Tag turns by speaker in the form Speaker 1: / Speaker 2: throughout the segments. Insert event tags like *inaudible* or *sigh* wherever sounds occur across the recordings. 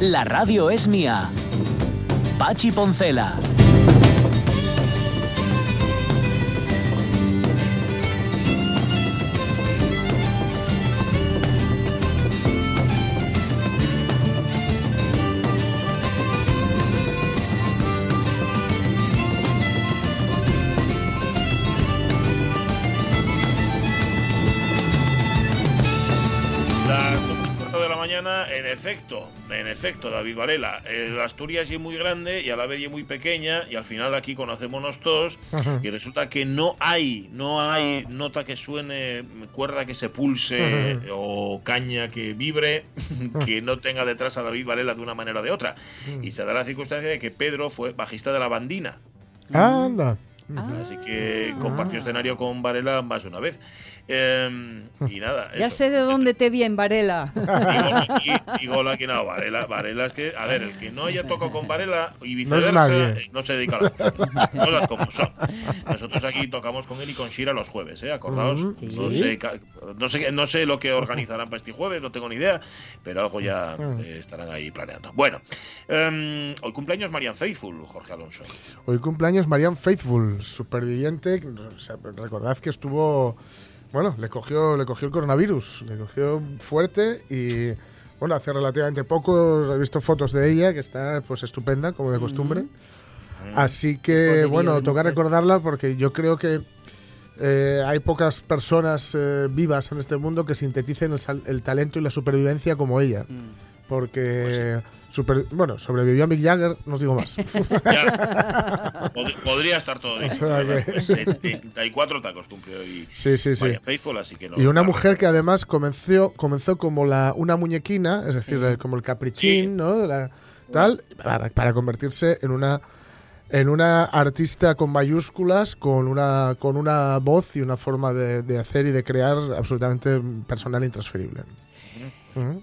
Speaker 1: La radio es mía. Pachi Poncela.
Speaker 2: En efecto, en efecto, David Varela. eh, Asturias es muy grande y a la vez es muy pequeña y al final aquí conocémonos todos y resulta que no hay, no hay nota que suene, cuerda que se pulse o caña que vibre *laughs* que no tenga detrás a David Varela de una manera o de otra. Y se da la circunstancia de que Pedro fue bajista de la bandina.
Speaker 3: Anda.
Speaker 2: Así que compartió escenario con Varela más de una vez. Em, y nada.
Speaker 4: Ya
Speaker 2: eso.
Speaker 4: sé de dónde te vi en Varela.
Speaker 2: Y, y gol aquí no, Varela, Varela es que, a ver, el que no haya tocado con Varela y
Speaker 3: No
Speaker 2: viceversa, eh, no se dedica a las cosas. Cosas como son. Nosotros aquí tocamos con él y con Shira los jueves, ¿eh? Acordaos. No, sé, ca- no, sé, no sé lo que organizarán para este jueves, no tengo ni idea, pero algo ya eh, estarán ahí planeando. Bueno, em, hoy cumpleaños Marian Faithful, Jorge Alonso.
Speaker 3: Hoy cumpleaños Marianne Faithful, superviviente. O sea, recordad que estuvo. Bueno, le cogió, le cogió el coronavirus, le cogió fuerte y. Bueno, hace relativamente poco he visto fotos de ella, que está pues estupenda, como de costumbre. Así que, bueno, toca recordarla porque yo creo que eh, hay pocas personas eh, vivas en este mundo que sinteticen el, el talento y la supervivencia como ella. Porque, super- bueno, sobrevivió a Mick Jagger, no os digo más. *laughs*
Speaker 2: Ya. *laughs* Pod- podría estar todo dicho.
Speaker 3: sea
Speaker 2: ¿verdad?
Speaker 3: que-
Speaker 2: 74 tacos cumplió hoy
Speaker 3: sí, sí, sí.
Speaker 2: Faithful, así que no.
Speaker 3: Y una
Speaker 2: claro.
Speaker 3: mujer que además comenzó, comenzó como la, una muñequina, es decir, como el caprichín,
Speaker 2: Sí.
Speaker 3: ¿no? La- tal, para, para convertirse en una en una artista con mayúsculas, con una, con una voz y una forma de, de hacer y de crear absolutamente personal e intransferible.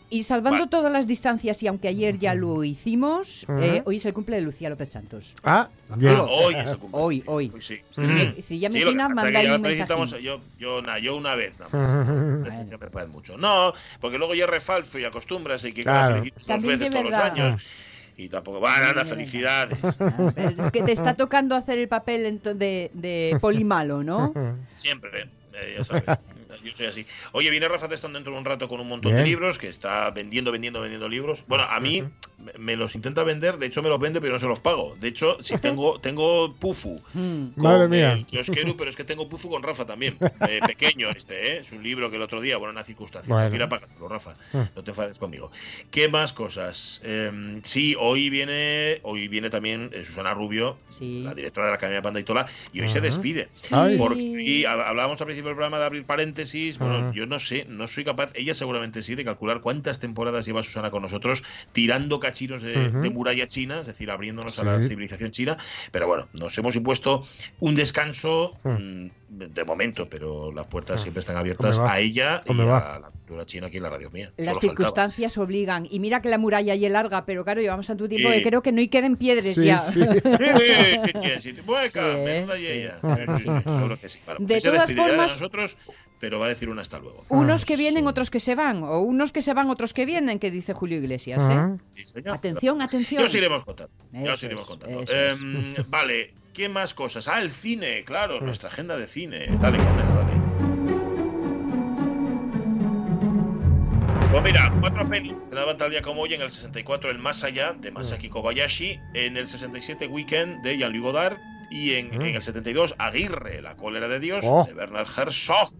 Speaker 4: Y salvando
Speaker 2: Vale.
Speaker 4: todas las distancias, y aunque ayer ya lo hicimos, eh, hoy es el cumple de Lucía López Santos.
Speaker 3: Ah,
Speaker 2: Ah, hoy, es el cumpleaños.
Speaker 4: Hoy, hoy.
Speaker 2: sí.
Speaker 4: Si,
Speaker 2: Mm.
Speaker 4: me- si ya me
Speaker 2: Sí, es que
Speaker 4: manda ahí
Speaker 2: ya
Speaker 4: un
Speaker 2: felicitamos,
Speaker 4: mensaje.
Speaker 2: yo, yo, na, yo una vez, nada más. Me parece mucho. No, porque luego ya es refalfo y acostumbras y que
Speaker 3: Claro.
Speaker 2: la felicitas dos
Speaker 4: También
Speaker 2: veces
Speaker 4: de
Speaker 2: todos los
Speaker 4: verdad.
Speaker 2: años. Y tampoco, va, nada,
Speaker 4: También de
Speaker 2: felicidades.
Speaker 4: Es que te está tocando hacer el papel de, de polimalo, ¿no?
Speaker 2: Siempre, eh, ya sabes. Yo soy así. Oye, viene Rafa Testón dentro de un rato con un montón de libros, que está vendiendo, vendiendo, vendiendo libros. Bueno, a mí me- me los intenta vender, de hecho me los vende, pero no se los pago. De hecho, si tengo, tengo Pufu.
Speaker 4: Mm.
Speaker 2: con
Speaker 3: Madre mía.
Speaker 2: el kiosquero, pero es que tengo Pufu con Rafa también. *laughs* Eh, pequeño este, ¿eh? Es un libro que el otro día, bueno, una circunstancia.
Speaker 3: Bueno.
Speaker 2: No quiera pagarlo, Rafa. No te enfades conmigo. ¿Qué más cosas? Eh, sí, hoy viene, hoy viene también eh, Susana Rubio,
Speaker 4: Sí.
Speaker 2: la directora de la Academia Panda y Tola, y hoy se despide.
Speaker 4: Sí.
Speaker 2: Porque y hab- hablábamos al principio del programa de abrir paréntesis. Bueno,
Speaker 3: Ajá.
Speaker 2: yo no sé, no soy capaz, ella seguramente sí, de calcular cuántas temporadas lleva Susana con nosotros tirando cachinos de, muralla china, es decir, abriéndonos a la
Speaker 3: Sí.
Speaker 2: civilización china. Pero bueno, nos hemos impuesto un descanso
Speaker 3: Mm.
Speaker 2: mm, de momento, pero las puertas
Speaker 3: Ah.
Speaker 2: siempre están abiertas
Speaker 3: va.
Speaker 2: a ella y
Speaker 3: Hombre,
Speaker 2: a
Speaker 3: va.
Speaker 2: la cultura china aquí en la radio mía.
Speaker 4: Las
Speaker 2: Solo faltaba.
Speaker 4: circunstancias obligan. Y mira que la muralla ya es larga, pero claro, llevamos tanto tiempo
Speaker 2: Sí.
Speaker 4: que creo que no hay queden piedras
Speaker 3: Sí,
Speaker 4: ya. *laughs*
Speaker 3: sí.
Speaker 2: Sí, sí, sí, sí. Hueca,
Speaker 4: Sí, sí.
Speaker 2: ella.
Speaker 3: Ah,
Speaker 2: Sí, sí, seguro que sí. Bueno,
Speaker 4: De
Speaker 2: pues
Speaker 4: todas
Speaker 2: de
Speaker 4: formas-
Speaker 2: nosotros, pero va a decir un hasta luego.
Speaker 4: Unos que
Speaker 3: Ah,
Speaker 4: vienen,
Speaker 3: sí.
Speaker 4: otros que se van. O unos que se van, otros que vienen, que dice Julio Iglesias. ¿eh?
Speaker 2: Sí, señor.
Speaker 4: Atención, atención.
Speaker 2: Ya os iremos contando. Ya os iremos contando. Em, *laughs* vale, ¿qué más cosas? Ah, el cine, claro, nuestra agenda de cine. Dale, Corneo, dale. Pues mira, cuatro pelis estrenaban tal día como hoy en el 64 El Más Allá de Masaki Kobayashi, en el 67 Weekend de Jean-Luc Godard y en,
Speaker 3: Mm.
Speaker 2: en el 72 Aguirre, La cólera de Dios
Speaker 3: Oh.
Speaker 2: de Bernard Herzog.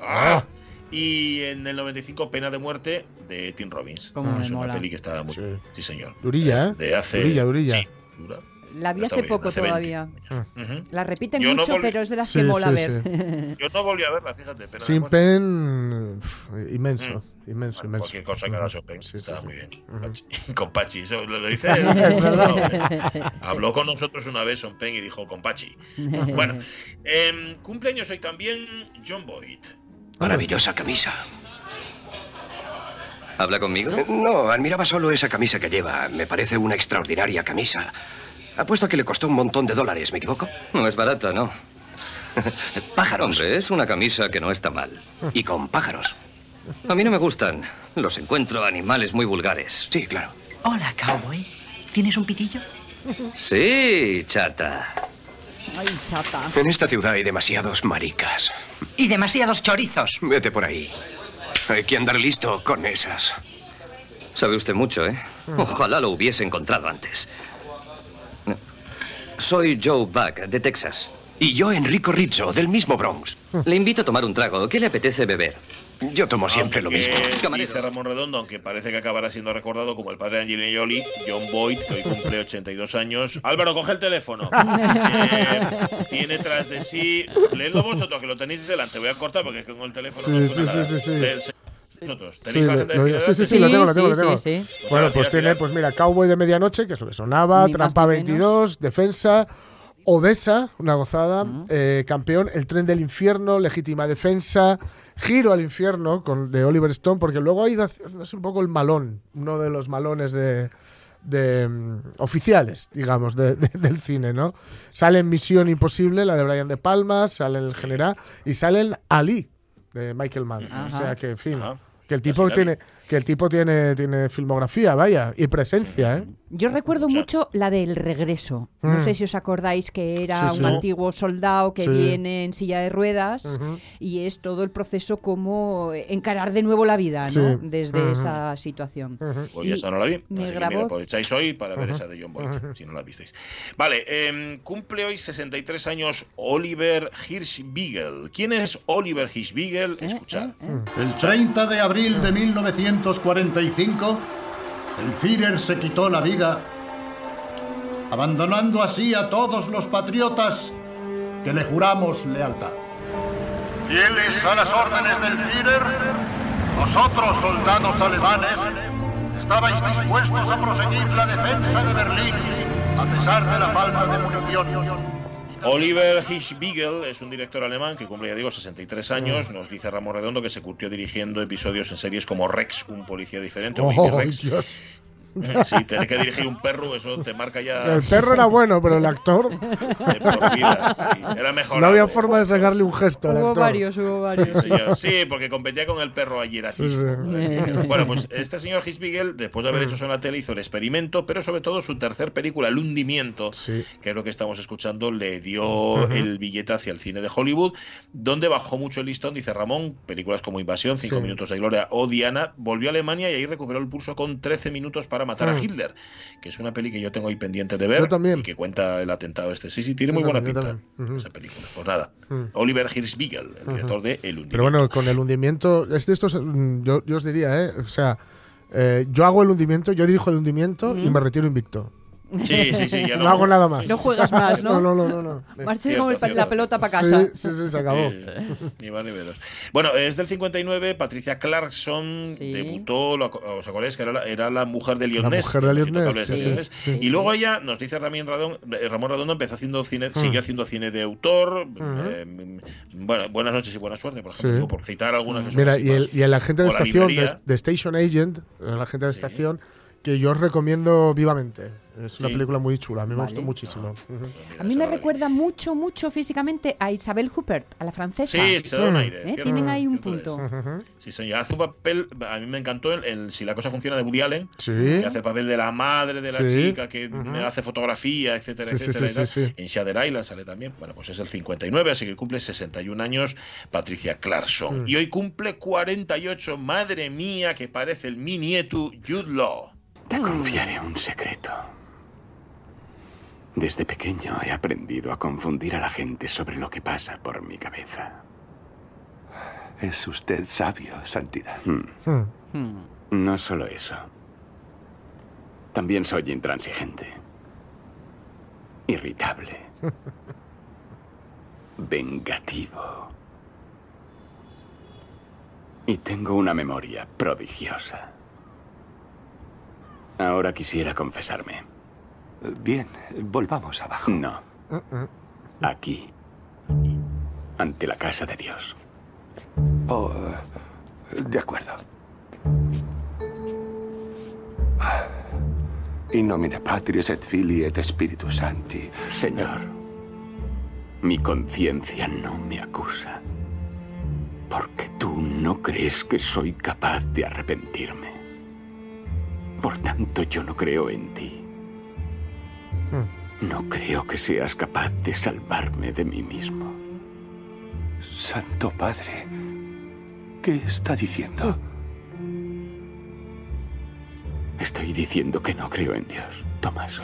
Speaker 2: Ah. Y en el 95 Pena de muerte de Tim Robbins.
Speaker 4: Cómo me
Speaker 2: es una
Speaker 4: mola.
Speaker 2: peli que está muy
Speaker 3: Sí.
Speaker 2: sí señor.
Speaker 3: Durilla, ¿eh?
Speaker 2: De hace
Speaker 3: Durilla, durilla.
Speaker 2: Sí, dura.
Speaker 4: La vi hace poco
Speaker 2: hace 20
Speaker 4: todavía.
Speaker 2: años. Ujú.
Speaker 4: La repiten
Speaker 2: Yo no
Speaker 4: mucho,
Speaker 2: volví-
Speaker 4: pero es de las
Speaker 3: Sí,
Speaker 4: que mola
Speaker 3: sí,
Speaker 4: ver.
Speaker 2: Yo no volví a verla, fíjate. Pero
Speaker 3: Sin Pen, pf, inmenso,
Speaker 2: Mm.
Speaker 3: inmenso,
Speaker 2: Bueno,
Speaker 3: inmenso.
Speaker 2: Cualquier cosa que haga Chopin
Speaker 3: Sí, sí, sí.
Speaker 2: muy bien.
Speaker 3: Ujú.
Speaker 2: Pachi- *laughs* Con Pachi, eso lo, lo dice. *laughs* No, Habló con nosotros una vez Son Pen y dijo con Pachi. *laughs* Bueno, em, cumpleaños hoy también John Boyd.
Speaker 5: Maravillosa camisa.
Speaker 6: ¿Habla conmigo?
Speaker 5: Eh, No, admiraba solo esa camisa que lleva. Me parece una extraordinaria camisa. Apuesto a que le costó un montón de dólares, ¿me equivoco?
Speaker 6: No es barata, ¿no? *laughs*
Speaker 5: Pájaros.
Speaker 6: Hombre, es una camisa que no está mal.
Speaker 5: Y con pájaros.
Speaker 6: A mí no me gustan. Los encuentro animales muy vulgares.
Speaker 5: Sí, claro.
Speaker 7: Hola, cowboy. ¿Tienes un pitillo?
Speaker 6: Sí, chata.
Speaker 4: Ay, chata.
Speaker 5: En esta ciudad hay demasiados maricas.
Speaker 7: Y demasiados chorizos.
Speaker 5: Vete por ahí. Hay que andar listo con esas.
Speaker 6: Sabe usted mucho, ¿eh? Ojalá lo hubiese encontrado antes. Soy Joe Buck, de Texas.
Speaker 5: Y yo, Enrico Rizzo, del mismo Bronx.
Speaker 6: Le invito a tomar un trago. ¿Qué le apetece beber?
Speaker 5: Yo tomo siempre lo mismo.
Speaker 6: Camarero.
Speaker 2: Dice Ramón Redondo, aunque parece que acabará siendo recordado como el padre de Angelina Jolie, John Boyd, que hoy cumple *laughs* 82 años. Álvaro, coge el teléfono. *laughs* Eh, tiene tras de sí. Leedlo vosotros, que lo tenéis delante. Voy a cortar porque con el teléfono
Speaker 3: Sí,
Speaker 2: no
Speaker 3: sí, sí, sí, sí.
Speaker 2: Leed- Vosotros,
Speaker 3: Sí,
Speaker 2: ¿tenéis la
Speaker 3: le-
Speaker 2: agenda
Speaker 3: lo-
Speaker 2: de
Speaker 3: sí, sí, sí, tengo, lo tengo, lo
Speaker 4: sí,
Speaker 3: tengo.
Speaker 4: sí, sí.
Speaker 3: Bueno,
Speaker 2: Pues
Speaker 3: tiene, pues mira, Cowboy de medianoche, que es lo que sonaba,
Speaker 4: Ni
Speaker 3: Trampa
Speaker 4: ni menos.
Speaker 3: 22, Defensa, Obesa, una gozada, eh, Campeón, El tren del infierno, Legítima defensa, Giro al infierno con, de Oliver Stone, porque luego ha ido haciendo un poco el malón, uno de los malones de, de, mm, oficiales, digamos, de- de- del cine, ¿no? Sale en Misión Imposible, la de Brian De Palma, sale en El General y sale en Ali, de Michael Mann. O sea que, en fin,
Speaker 2: Ajá.
Speaker 3: que el tipo tiene que el tipo tiene, tiene filmografía, vaya, y presencia, ¿eh?
Speaker 4: Yo recuerdo mucho la del regreso. No
Speaker 3: Mm.
Speaker 4: sé si os acordáis que era
Speaker 3: Sí, sí.
Speaker 4: un antiguo soldado que
Speaker 3: Sí.
Speaker 4: viene en silla de ruedas y es todo el proceso como encarar de nuevo la vida, ¿no?
Speaker 3: Sí.
Speaker 4: Desde esa situación.
Speaker 2: Pues
Speaker 4: Y
Speaker 2: ya esa no la vi.
Speaker 4: me grabó-
Speaker 2: mira, aprovecháis hoy para ver esa de John Boyd, si no la visteis. Vale, em, cumple hoy 63 años Oliver Hirschbiegel. ¿Quién es Oliver Hirschbiegel?
Speaker 4: ¿Eh?
Speaker 2: Escuchad.
Speaker 4: ¿Eh? ¿Eh?
Speaker 8: El 30 de abril de 1945, el Führer se quitó la vida, abandonando así a todos los patriotas que le juramos lealtad. Fieles a las órdenes del Führer, vosotros, soldados alemanes, estabais dispuestos a proseguir la defensa de Berlín a pesar de la falta de munición.
Speaker 2: Oliver Hirschbiegel es un director alemán que cumple, ya digo, 63 años. Nos dice Ramón Redondo que se curtió dirigiendo episodios en series como Rex, un policía diferente, o Mickey
Speaker 3: Oh,
Speaker 2: Rex. *laughs* Sí, tener que dirigir un perro, eso te marca ya
Speaker 3: El perro era bueno, pero el actor *laughs*
Speaker 2: de por vida. sí. Era mejor.
Speaker 3: no había forma de sacarle un gesto al
Speaker 4: Hubo
Speaker 3: actor.
Speaker 4: varios, hubo varios.
Speaker 2: Sí, porque competía con el perro ayer así.
Speaker 3: Sí, sí. *laughs*
Speaker 2: Bueno, pues este señor Hisbigel, después de haber hecho eso en la tele, hizo el experimento, pero sobre todo su tercer película, El hundimiento,
Speaker 3: Sí.
Speaker 2: que es lo que estamos escuchando, le dio el billete hacia el cine de Hollywood, donde bajó mucho el listón, dice Ramón, películas como Invasión, Cinco
Speaker 3: Sí.
Speaker 2: minutos de gloria o Diana, volvió a Alemania y ahí recuperó el pulso con 13 minutos para matar a
Speaker 3: Mm.
Speaker 2: Hitler, que es una peli que yo tengo ahí pendiente de ver
Speaker 3: Yo también.
Speaker 2: y que cuenta el atentado este. Sí, sí, tiene
Speaker 3: Yo
Speaker 2: muy buena
Speaker 3: también,
Speaker 2: pinta esa película. Pues nada,
Speaker 3: Mm.
Speaker 2: Oliver Hirschbiegel, el director de El hundimiento.
Speaker 3: Pero bueno, con el hundimiento, es de estos, mm, yo, yo os diría, ¿eh? O sea, eh, yo hago el hundimiento, yo dirijo el hundimiento y me retiro invicto.
Speaker 2: Sí, sí, sí, ya *laughs*
Speaker 3: No, hago nada más.
Speaker 4: No juegas más, ¿no? *laughs*
Speaker 3: no, no, no, no.
Speaker 4: Marches con el la pelota para casa.
Speaker 3: Sí, sí, sí, se acabó.
Speaker 2: Eh, *laughs* ni más ni menos. Bueno, es del 59. Patricia Clarkson
Speaker 4: Sí.
Speaker 2: debutó, ¿os acordáis? Que era la, era la mujer de Elliot
Speaker 3: La mujer de
Speaker 2: de
Speaker 3: sí, sí.
Speaker 2: Y luego ella, nos dice también Radón- eh, Ramón Redondo, empezó haciendo cine, siguió haciendo cine de autor. eh, bueno, Buenas noches y buena suerte, por ejemplo, por citar algunas que son
Speaker 3: Mira, y el, y el agente de estación, de, de Station Agent, el agente de estación, que yo os recomiendo vivamente. Es una
Speaker 2: Sí.
Speaker 3: película muy chula, a mí me gustó muchísimo. Ujú.
Speaker 2: Pues mira,
Speaker 4: A mí me recuerda mucho, mucho físicamente a Isabel Huppert, a la francesa.
Speaker 2: Sí, se da un aire.
Speaker 4: ¿Eh? Tienen ahí un punto.
Speaker 2: Sí, señor. Hace un papel, a mí me encantó el, el Si la cosa funciona de Woody Allen.
Speaker 3: Sí.
Speaker 2: que hace el papel de la madre de la
Speaker 3: Sí.
Speaker 2: chica que hace fotografía, etcétera, etcétera.
Speaker 3: sí,
Speaker 2: y tal.
Speaker 3: sí, sí.
Speaker 2: En Shader Island sale también. Bueno, pues es el 59, así que cumple 61 años Patricia Clarkson.
Speaker 3: Mm.
Speaker 2: Y hoy cumple 48, madre mía, que parece el mi nieto Jude Law.
Speaker 9: Te confiaré un secreto. Desde pequeño he aprendido a confundir a la gente sobre lo que pasa por mi cabeza.
Speaker 10: Es usted sabio, Santidad.
Speaker 3: Mm.
Speaker 9: No solo eso. También soy intransigente. irritable, *laughs* vengativo. Y tengo una memoria prodigiosa. Ahora quisiera confesarme.
Speaker 10: Bien, volvamos abajo.
Speaker 9: No. Aquí. Ante la casa de Dios.
Speaker 10: Oh, eh, de acuerdo. In nomine Patris et Filii et Spiritus Sancti.
Speaker 9: Señor, mi conciencia no me acusa. Porque tú no crees que soy capaz de arrepentirme. Por tanto, yo no creo en ti. No creo que seas capaz de salvarme de mí mismo.
Speaker 10: Santo Padre, ¿qué está diciendo?
Speaker 9: Estoy diciendo que no creo en Dios, Tomás.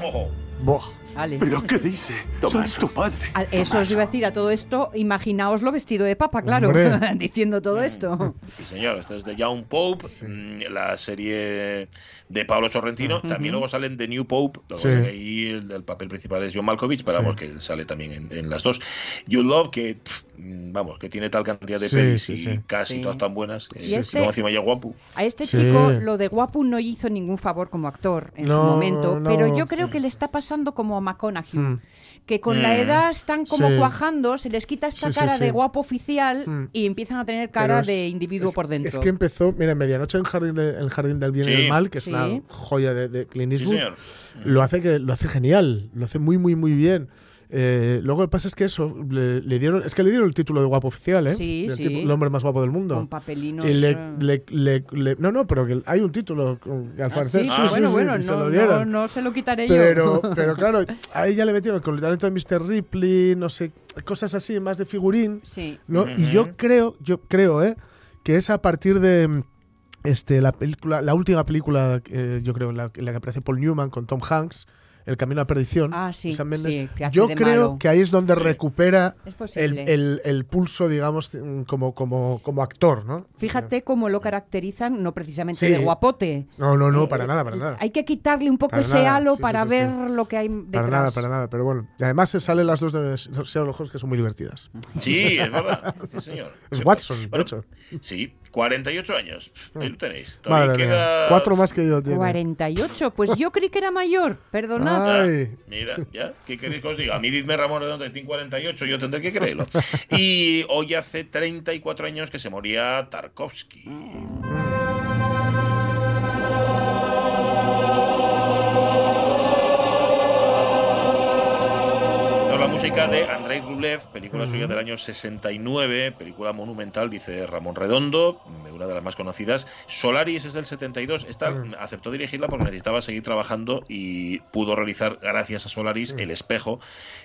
Speaker 4: Ale.
Speaker 10: ¿Pero qué dice?
Speaker 9: Tomás.
Speaker 10: Santo Padre.
Speaker 4: A- Eso os iba a decir a todo esto, imaginaoslo vestido de papa, claro, *laughs* diciendo todo esto.
Speaker 2: Sí, señor, esto es de Young Pope, mm, la serie de Pablo Sorrentino. También luego salen The New Pope,
Speaker 3: Sí.
Speaker 2: ahí el, el papel principal es John Malkovich, pero
Speaker 3: Sí.
Speaker 2: vamos, que sale también en, en las dos. You Love, que pff, vamos, que tiene tal cantidad de
Speaker 3: Sí,
Speaker 2: pelis
Speaker 3: sí,
Speaker 2: y
Speaker 3: sí.
Speaker 2: casi
Speaker 4: Sí.
Speaker 2: todas tan buenas.
Speaker 4: Y este-
Speaker 2: luego encima ya guapo.
Speaker 4: A este
Speaker 3: Sí.
Speaker 4: chico lo de guapo no hizo ningún favor como actor en su momento,
Speaker 3: no.
Speaker 4: pero yo creo que le está pasando como a McConaughey,
Speaker 3: Mm.
Speaker 4: que con la
Speaker 2: Mm.
Speaker 4: edad están como
Speaker 3: Sí.
Speaker 4: cuajando, se les quita esta cara
Speaker 3: sí.
Speaker 4: de guapo oficial
Speaker 3: Mm.
Speaker 4: y empiezan a tener cara
Speaker 3: es-
Speaker 4: de individuo
Speaker 3: es-
Speaker 4: por dentro.
Speaker 3: Es que empezó, mira, Medianoche en Jardín, de- el Jardín del Bien y del Mal, que es
Speaker 4: Sí.
Speaker 3: una joya de, de Clint
Speaker 2: Sí,
Speaker 3: Eastwood,
Speaker 2: señor.
Speaker 3: lo hace que lo hace genial, lo hace muy, muy, muy bien. Eh, luego lo que pasa es que eso, le, le dieron, es que le dieron el título de guapo oficial, ¿eh?
Speaker 4: Sí,
Speaker 3: el,
Speaker 4: sí.
Speaker 3: tipo- el hombre más guapo del mundo.
Speaker 4: con papelinos.
Speaker 3: Y le-
Speaker 4: eh.
Speaker 3: le- le- le- no, no, pero que hay un título al
Speaker 4: Ah,
Speaker 3: parecer.
Speaker 4: sí,
Speaker 2: Ah,
Speaker 4: sí,
Speaker 2: sí,
Speaker 4: bueno,
Speaker 3: sí,
Speaker 4: bueno,
Speaker 3: se
Speaker 4: no,
Speaker 3: lo
Speaker 4: no,
Speaker 3: dieron.
Speaker 4: no se lo quitaré
Speaker 3: Pero,
Speaker 4: yo.
Speaker 3: pero *laughs* claro, a ella le metieron con el talento de Mr. Ripley, no sé, cosas así, más de figurín.
Speaker 4: Sí.
Speaker 3: ¿no? Y yo creo, yo creo, ¿eh? Que es a partir de mm, este, la película, la última película, eh, yo creo, en la, en la que aparece Paul Newman con Tom Hanks, El Camino a la Perdición.
Speaker 4: Ah, sí,
Speaker 3: Sam Mendes.
Speaker 4: sí, que hace
Speaker 3: yo
Speaker 4: de
Speaker 3: creo
Speaker 4: malo.
Speaker 3: que ahí es donde
Speaker 2: Sí.
Speaker 3: recupera
Speaker 4: Es
Speaker 3: el, el- el pulso, digamos, mm, como, como, como actor, ¿no?
Speaker 4: Fíjate cómo lo caracterizan, no precisamente
Speaker 3: Sí.
Speaker 4: de guapote.
Speaker 3: No, no, no,
Speaker 4: Eh,
Speaker 3: para nada, para nada.
Speaker 4: Hay que quitarle un poco
Speaker 3: Para
Speaker 4: ese
Speaker 3: nada,
Speaker 4: halo
Speaker 3: sí,
Speaker 4: para
Speaker 3: sí, sí,
Speaker 4: ver
Speaker 3: sí.
Speaker 4: lo que hay detrás.
Speaker 3: Para nada, para nada, pero bueno. Y además se salen las dos de Sherlock Holmes que son muy divertidas.
Speaker 2: Sí, es verdad. Sí, señor.
Speaker 3: Es Watson, de
Speaker 2: bueno,
Speaker 3: hecho.
Speaker 2: Sí, 48 años. Ahí lo tenéis. Todavía
Speaker 3: Madre
Speaker 2: queda...
Speaker 3: Cuatro más que yo tiene.
Speaker 4: 48, pues yo creí que era mayor, perdonad.
Speaker 3: Ay.
Speaker 2: Mira, ya, ¿qué queréis que os diga? A mí didme Ramón Redondo tiene 48, yo tendré que creerlo. *laughs* Y hoy hace 34 años que se moría Tarkovsky. Música de Andrei Rublev, película suya del año 69, película monumental, dice Ramón Redondo, una de las más conocidas. Solaris es del 72, esta aceptó dirigirla porque necesitaba seguir trabajando y pudo realizar, gracias a Solaris, El Espejo,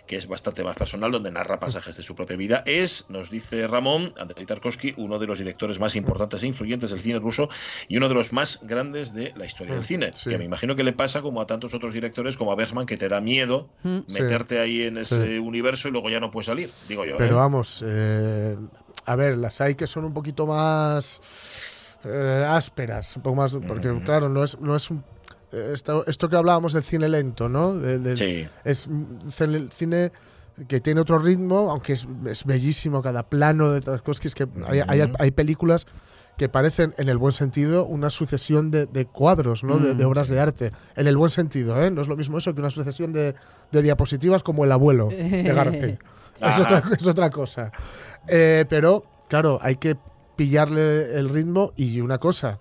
Speaker 2: que es bastante más personal, donde narra pasajes de su propia vida. Es, nos dice Ramón, Andrei Tarkovsky, uno de los directores más importantes e influyentes del cine ruso y uno de los más grandes de la historia del cine.
Speaker 3: Sí.
Speaker 2: Que me imagino que le pasa como a tantos otros directores, como a Bergman, que te da miedo
Speaker 4: Mm.
Speaker 3: Sí.
Speaker 2: meterte ahí en ese. Universo y luego ya no puedes salir, digo yo.
Speaker 3: Pero
Speaker 2: ¿eh?
Speaker 3: vamos, eh, a ver, las hay que son un poquito más eh, ásperas, un poco más, porque
Speaker 2: Ujú.
Speaker 3: claro, no es, no es un, esto, esto que hablábamos del cine lento, ¿no? De- de-
Speaker 2: Sí.
Speaker 3: Es cine- que tiene otro ritmo, aunque es, es bellísimo cada plano de Tarkovsky, es que hay, hay,
Speaker 2: Ujú.
Speaker 3: hay películas que parecen, en el buen sentido, una sucesión de, de cuadros, ¿no? de, de
Speaker 4: Mm,
Speaker 3: obras de arte. En el buen sentido, ¿eh? No es lo mismo eso que una sucesión de, de diapositivas como El abuelo de García. *laughs* Es otra, es otra cosa. Eh, pero, claro, hay que pillarle el ritmo y una cosa,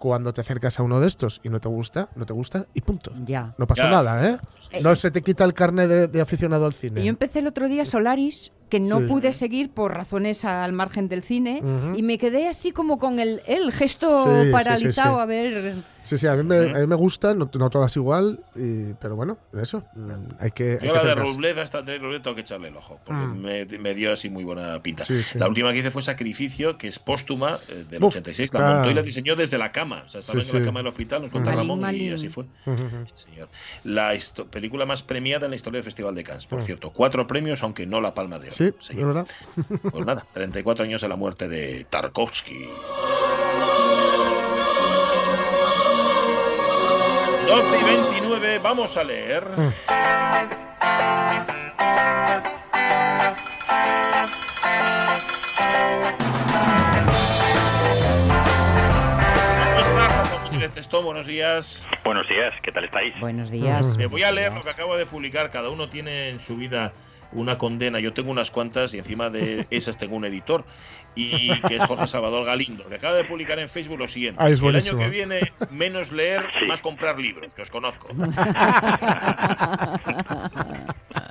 Speaker 3: cuando te acercas a uno de estos y no te gusta, no te gusta y punto.
Speaker 4: Ya.
Speaker 3: No pasa
Speaker 2: Ya.
Speaker 3: nada, ¿eh? No se te quita el carne de, de aficionado al cine.
Speaker 4: Y Yo empecé el otro día Solaris, que no
Speaker 3: Sí.
Speaker 4: pude seguir por razones al margen del cine,
Speaker 3: Ujú.
Speaker 4: y me quedé así como con el, el gesto
Speaker 3: Sí, sí, sí,
Speaker 4: paralizado,
Speaker 3: sí.
Speaker 4: a ver...
Speaker 3: Sí, sí, a mí me, a mí me gusta, no, no todas igual, y- pero bueno, eso, mm, hay que... hay
Speaker 2: Yo
Speaker 3: que
Speaker 2: la de. Rublev hasta Andrei Rublev tengo que echarle el ojo, porque
Speaker 3: Mm.
Speaker 2: me, me dio así muy buena pinta.
Speaker 3: Sí, sí.
Speaker 2: La última que hice fue Sacrificio, que es póstuma eh, del
Speaker 3: Uf,
Speaker 2: 86.
Speaker 3: está-
Speaker 2: La montó y la diseñó desde la cama. O sea, estaba
Speaker 3: Sí,
Speaker 2: en la cama del hospital, nos contó
Speaker 4: Malín,
Speaker 2: Ramón y así fue. Señor. La película más premiada en la historia del Festival de Cannes, por
Speaker 3: Mm.
Speaker 2: cierto. Cuatro premios, aunque no la palma de oro.
Speaker 3: Sí, es
Speaker 2: señor.
Speaker 3: verdad.
Speaker 2: Pues nada, 34 años de la muerte de Tarkovsky. 12 y 29, vamos a leer. Testón, buenos días.
Speaker 11: Buenos días, ¿qué tal estáis?
Speaker 4: Buenos días.
Speaker 2: Me voy a leer lo que acabo de publicar. Cada uno tiene en su vida una condena. Yo tengo unas cuantas y encima de *laughs* esas tengo un editor. Y que es Jorge Salvador Galindo, que acaba de publicar en Facebook lo siguiente.
Speaker 3: Ah, es
Speaker 2: el año que viene, menos leer, más comprar libros, que os conozco. *laughs*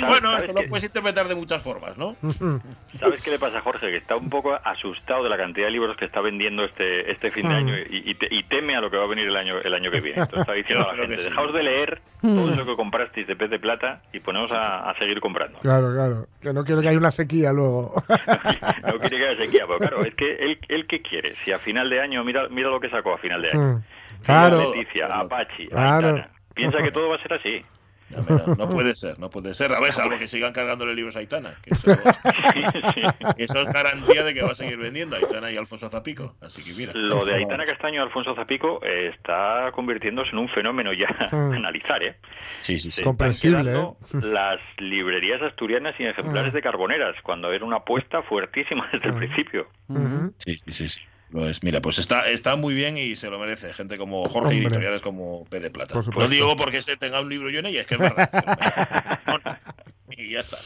Speaker 2: bueno,
Speaker 11: ¿Sabes
Speaker 2: esto lo puedes interpretar de muchas formas, ¿no? *laughs*
Speaker 11: ¿Sabes qué le pasa a Jorge? Que está un poco asustado de la cantidad de libros que está vendiendo este, este fin de año y, y te- y teme a lo que va a venir el año, el año que viene. Entonces está diciendo *laughs* a la gente, dejaos de leer
Speaker 3: Mm.
Speaker 11: todo lo que comprasteis de pez de plata y ponemos a, a seguir comprando.
Speaker 3: Claro, claro. Que no quiero que haya una sequía luego. *laughs*
Speaker 11: No quiere que haya sequía, pero claro, es que él, él qué quiere. Si a final de año, mira, mira lo que sacó a final de año.
Speaker 3: Mm. Claro.
Speaker 11: Leticia, Apache,
Speaker 3: Claro.
Speaker 11: Piensa que todo va a ser así.
Speaker 2: No *laughs* puede ser, no puede ser. A ver, salvo que sigan cargándole libros a Aitana. Que eso, *laughs* eso es garantía de que va a seguir vendiendo Aitana y Alfonso Zapico. Así que mira.
Speaker 11: Lo de Aitana Castaño y Alfonso Zapico eh, está convirtiéndose en un fenómeno ya *laughs* a analizar, ¿eh?
Speaker 2: Sí, sí,
Speaker 11: Se
Speaker 3: Comprensible, ¿eh?
Speaker 11: Las librerías asturianas sin ejemplares
Speaker 3: Mm.
Speaker 11: de carboneras, cuando era una apuesta fuertísima desde el principio.
Speaker 3: Ujú.
Speaker 2: Sí, sí, sí. Sí. Lo es. Mira, pues está, está muy bien y se lo merece. Gente como Jorge y editoriales como P de Plata.
Speaker 3: Por
Speaker 2: Lo digo porque se tenga un libro yo en ella, es que es verdad. y ya está.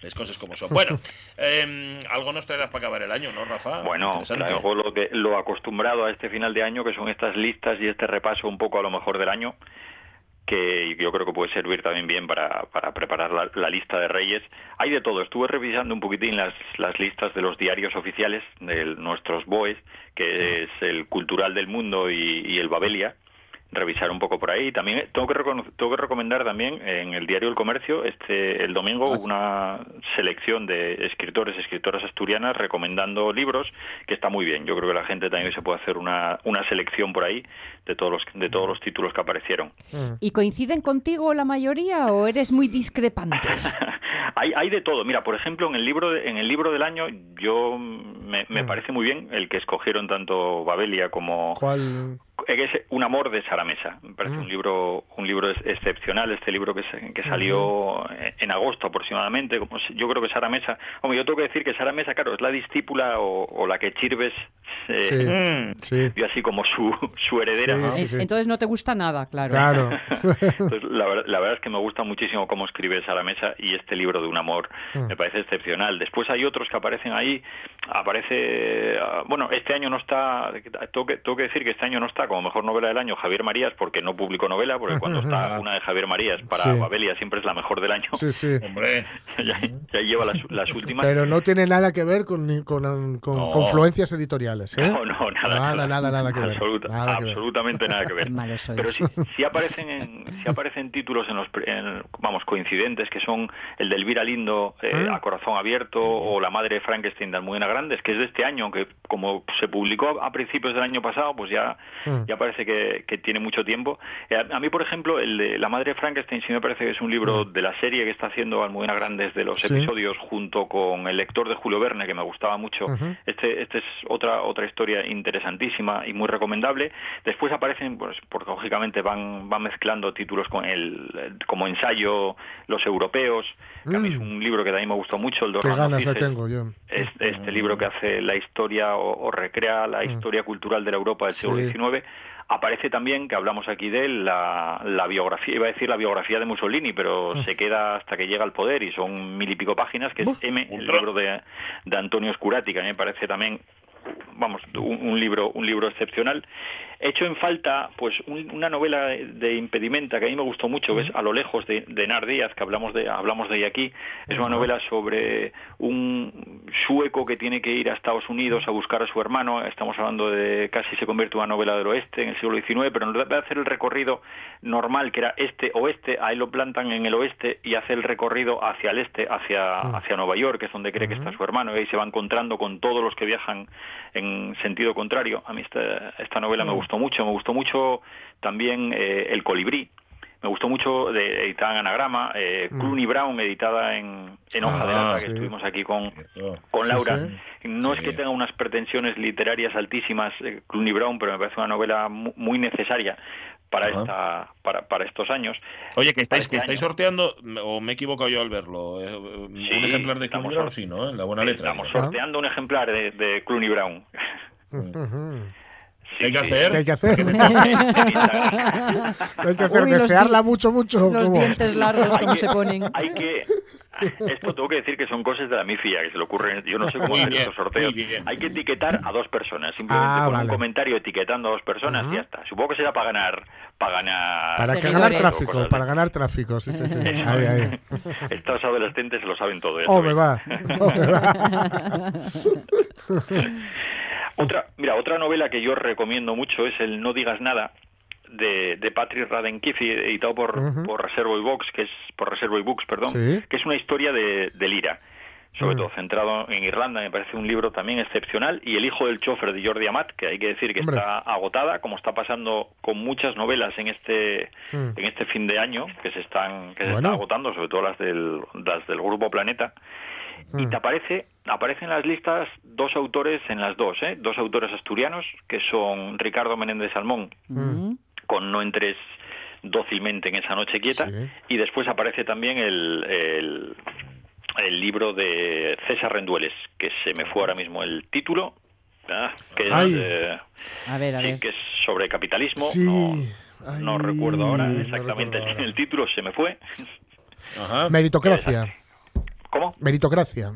Speaker 2: Las cosas como son. Bueno, eh, algo nos traerás para acabar el año, ¿no, Rafa?
Speaker 11: Bueno, traigo lo, que, lo acostumbrado a este final de año, que son estas listas y este repaso un poco a lo mejor del año, que yo creo que puede servir también bien para, para preparar la, la lista de Reyes. Hay de todo. Estuve revisando un poquitín las, las listas de los diarios oficiales de nuestros BOEs, que es el Cultural del Mundo y, y el Babelia. Revisar un poco por ahí. También tengo que, tengo que recomendar también en el diario El Comercio este el domingo
Speaker 2: Ah, sí.
Speaker 11: una selección de escritores y escritoras asturianas recomendando libros que está muy bien. Yo creo que la gente también se puede hacer una, una selección por ahí de todos los de todos los títulos que aparecieron.
Speaker 4: ¿Y coinciden contigo la mayoría o eres muy discrepante? *laughs*
Speaker 11: hay, hay de todo. Mira, por ejemplo, en el libro de- en el libro del año yo me, me parece muy bien el que escogieron tanto Babelia como
Speaker 3: ¿Cuál?
Speaker 11: Es Un amor de Sara Mesa. Me parece un libro un libro ex- excepcional, este libro que, se- que salió en agosto aproximadamente. Como yo creo que Sara Mesa... Hombre, yo tengo que decir que Sara Mesa, claro, es la discípula o, o la que Chirves eh,
Speaker 3: Sí, *laughs* sí.
Speaker 11: vio así como su, su heredera.
Speaker 3: Sí,
Speaker 11: ¿no?
Speaker 3: sí, sí.
Speaker 4: Entonces no te gusta nada, claro.
Speaker 3: Claro. *laughs*
Speaker 11: Entonces, la, ver- la verdad es que me gusta muchísimo cómo escribe Sara Mesa y este libro de un amor
Speaker 3: Mm.
Speaker 11: me parece excepcional. Después hay otros que aparecen ahí. Aparece, ah, bueno, este año no está, tengo que, tengo que decir que este año no está como mejor novela del año Javier Marías porque no publicó novela, porque *laughs* cuando está una de Javier Marías para
Speaker 3: Sí.
Speaker 11: Babelia siempre es la mejor del año.
Speaker 3: Sí, sí. *laughs*
Speaker 2: Hombre,
Speaker 11: ya, ya lleva las, las últimas.
Speaker 3: Pero no tiene nada que ver con, con, con
Speaker 11: No.
Speaker 3: confluencias editoriales, ¿eh?
Speaker 11: No, no, nada.
Speaker 3: Nada, nada, nada que ver.
Speaker 11: Absoluta-
Speaker 3: Nada que ver.
Speaker 11: absolutamente nada que ver. *laughs* Pero sí, sí aparecen en, sí aparecen títulos en los en, vamos coincidentes que son el de Elvira Lindo eh,
Speaker 3: Ah.
Speaker 11: a corazón abierto o la madre de Frankenstein de Almudena Grandes que es de este año aunque como se publicó a, a principios del año pasado pues ya
Speaker 3: Mm.
Speaker 11: ya parece que, que tiene mucho tiempo Eh, a, a mí por ejemplo el de la madre de Frankenstein sí me parece que es un libro de la serie que está haciendo Almudena Grandes de los
Speaker 3: Mm. Sí.
Speaker 11: episodios junto con el lector de Julio Verne que me gustaba mucho
Speaker 3: Ujú.
Speaker 11: este, este es otra otra historia interesantísima y muy recomendable. Después aparecen, pues, porque lógicamente van, van mezclando títulos con el, como ensayo los europeos, que a mí es
Speaker 3: Mm.
Speaker 11: un libro que también me gustó mucho, el de
Speaker 3: Qué ganas tengo yo.
Speaker 11: Este libro que hace la historia o, o recrea la historia cultural de la Europa del siglo
Speaker 3: Mm. Sí.
Speaker 11: XIX. Aparece también, que hablamos aquí de él, la, la biografía, iba a decir la biografía de Mussolini, pero
Speaker 3: Mm.
Speaker 11: se queda hasta que llega al poder y son mil y pico páginas, que es. M, el libro de, de Antonio Scurati, que a mí me parece también vamos un, un libro un libro excepcional. Hecho en falta pues un- una novela de impedimenta que a mí me gustó mucho que es a lo lejos de, de Nar Díaz que hablamos de hablamos de ella aquí. Es una novela sobre un sueco que tiene que ir a Estados Unidos a buscar a su hermano. Estamos hablando de casi se convierte en una novela del oeste en el siglo XIX pero en lugar de hacer el recorrido normal que era este oeste ahí lo plantan en el oeste y hace el recorrido hacia el este hacia hacia Nueva York que es donde cree que está su hermano y ahí se va encontrando con todos los que viajan en sentido contrario. A mí esta, esta novela me gustó mucho, me gustó mucho también eh, El colibrí, me gustó mucho de, editada en anagrama, eh, Clooney Brown editada en, en hoja de
Speaker 2: Ah,
Speaker 11: lata,
Speaker 2: sí.
Speaker 11: que estuvimos aquí con, con Laura.
Speaker 3: sí.
Speaker 11: No es que tenga unas pretensiones literarias altísimas, eh, Clooney Brown, pero me parece una novela mu- muy necesaria para
Speaker 2: Ajá.
Speaker 11: esta para, para estos años.
Speaker 2: Oye, que estáis, que
Speaker 11: este
Speaker 2: estáis
Speaker 11: año.
Speaker 2: sorteando, o me he equivocado yo al verlo, eh, un ejemplar de
Speaker 11: estamos
Speaker 2: Clooney Brown, sí, ¿no? En la buena letra.
Speaker 11: Estamos sorteando un ejemplar de, de Clooney Brown.
Speaker 2: ¿Qué hay que hacer?
Speaker 3: ¿Qué hay que hacer? *laughs* ¿Qué hay que hacer?
Speaker 4: Uy,
Speaker 3: ¿Desearla mucho, mucho?
Speaker 4: Los
Speaker 3: ¿Cómo?
Speaker 4: dientes largos, como
Speaker 11: que-
Speaker 4: se ponen.
Speaker 11: Hay que esto tengo que decir que son cosas de la mifia que se le ocurren. Yo no sé cómo hacer estos sorteos. Hay que etiquetar a dos personas. Simplemente
Speaker 3: Ah,
Speaker 11: con
Speaker 3: vale.
Speaker 11: un comentario etiquetando a dos personas y ya está. Supongo que será para ganar, para ganar.
Speaker 3: Para ganar tráfico, para ganar tráfico, sí, sí, sí.
Speaker 11: de-
Speaker 3: Ahí, ahí. *laughs*
Speaker 11: Estos adolescentes se lo saben todo.
Speaker 3: Oh, me va. Oh, me va. *laughs*
Speaker 11: Otra, mira, otra novela que yo recomiendo mucho es el No digas nada de, de Patrick Radden Keefe, editado por,
Speaker 3: Ujú.
Speaker 11: por Reservoir Books, que es por Reservoir Books, perdón,
Speaker 3: Sí.
Speaker 11: que es una historia de, de Lira, sobre todo centrado en Irlanda, me parece un libro también excepcional, y El hijo del chofer de Jordi Amat, que hay que decir que
Speaker 3: Hombre.
Speaker 11: está agotada, como está pasando con muchas novelas en este en este fin de año, que se están que se están agotando, sobre todo las del las del grupo Planeta y te aparece aparecen en las listas dos autores en las dos ¿eh? dos autores asturianos que son Ricardo Menéndez Salmón
Speaker 4: Mm.
Speaker 11: con No entres dócilmente en esa noche quieta
Speaker 3: Sí.
Speaker 11: y después aparece también el, el el libro de César Rendueles que se me fue ahora mismo el título que es
Speaker 3: Ay.
Speaker 11: eh,
Speaker 4: A ver, a
Speaker 11: sí,
Speaker 4: ver.
Speaker 11: que es sobre capitalismo
Speaker 3: Sí.
Speaker 11: no,
Speaker 3: Ay,
Speaker 11: no recuerdo ahora
Speaker 3: no
Speaker 11: exactamente
Speaker 3: recuerdo ahora.
Speaker 11: el título se me fue
Speaker 2: Ajá.
Speaker 3: Meritocracia.
Speaker 11: ¿cómo?
Speaker 3: Meritocracia.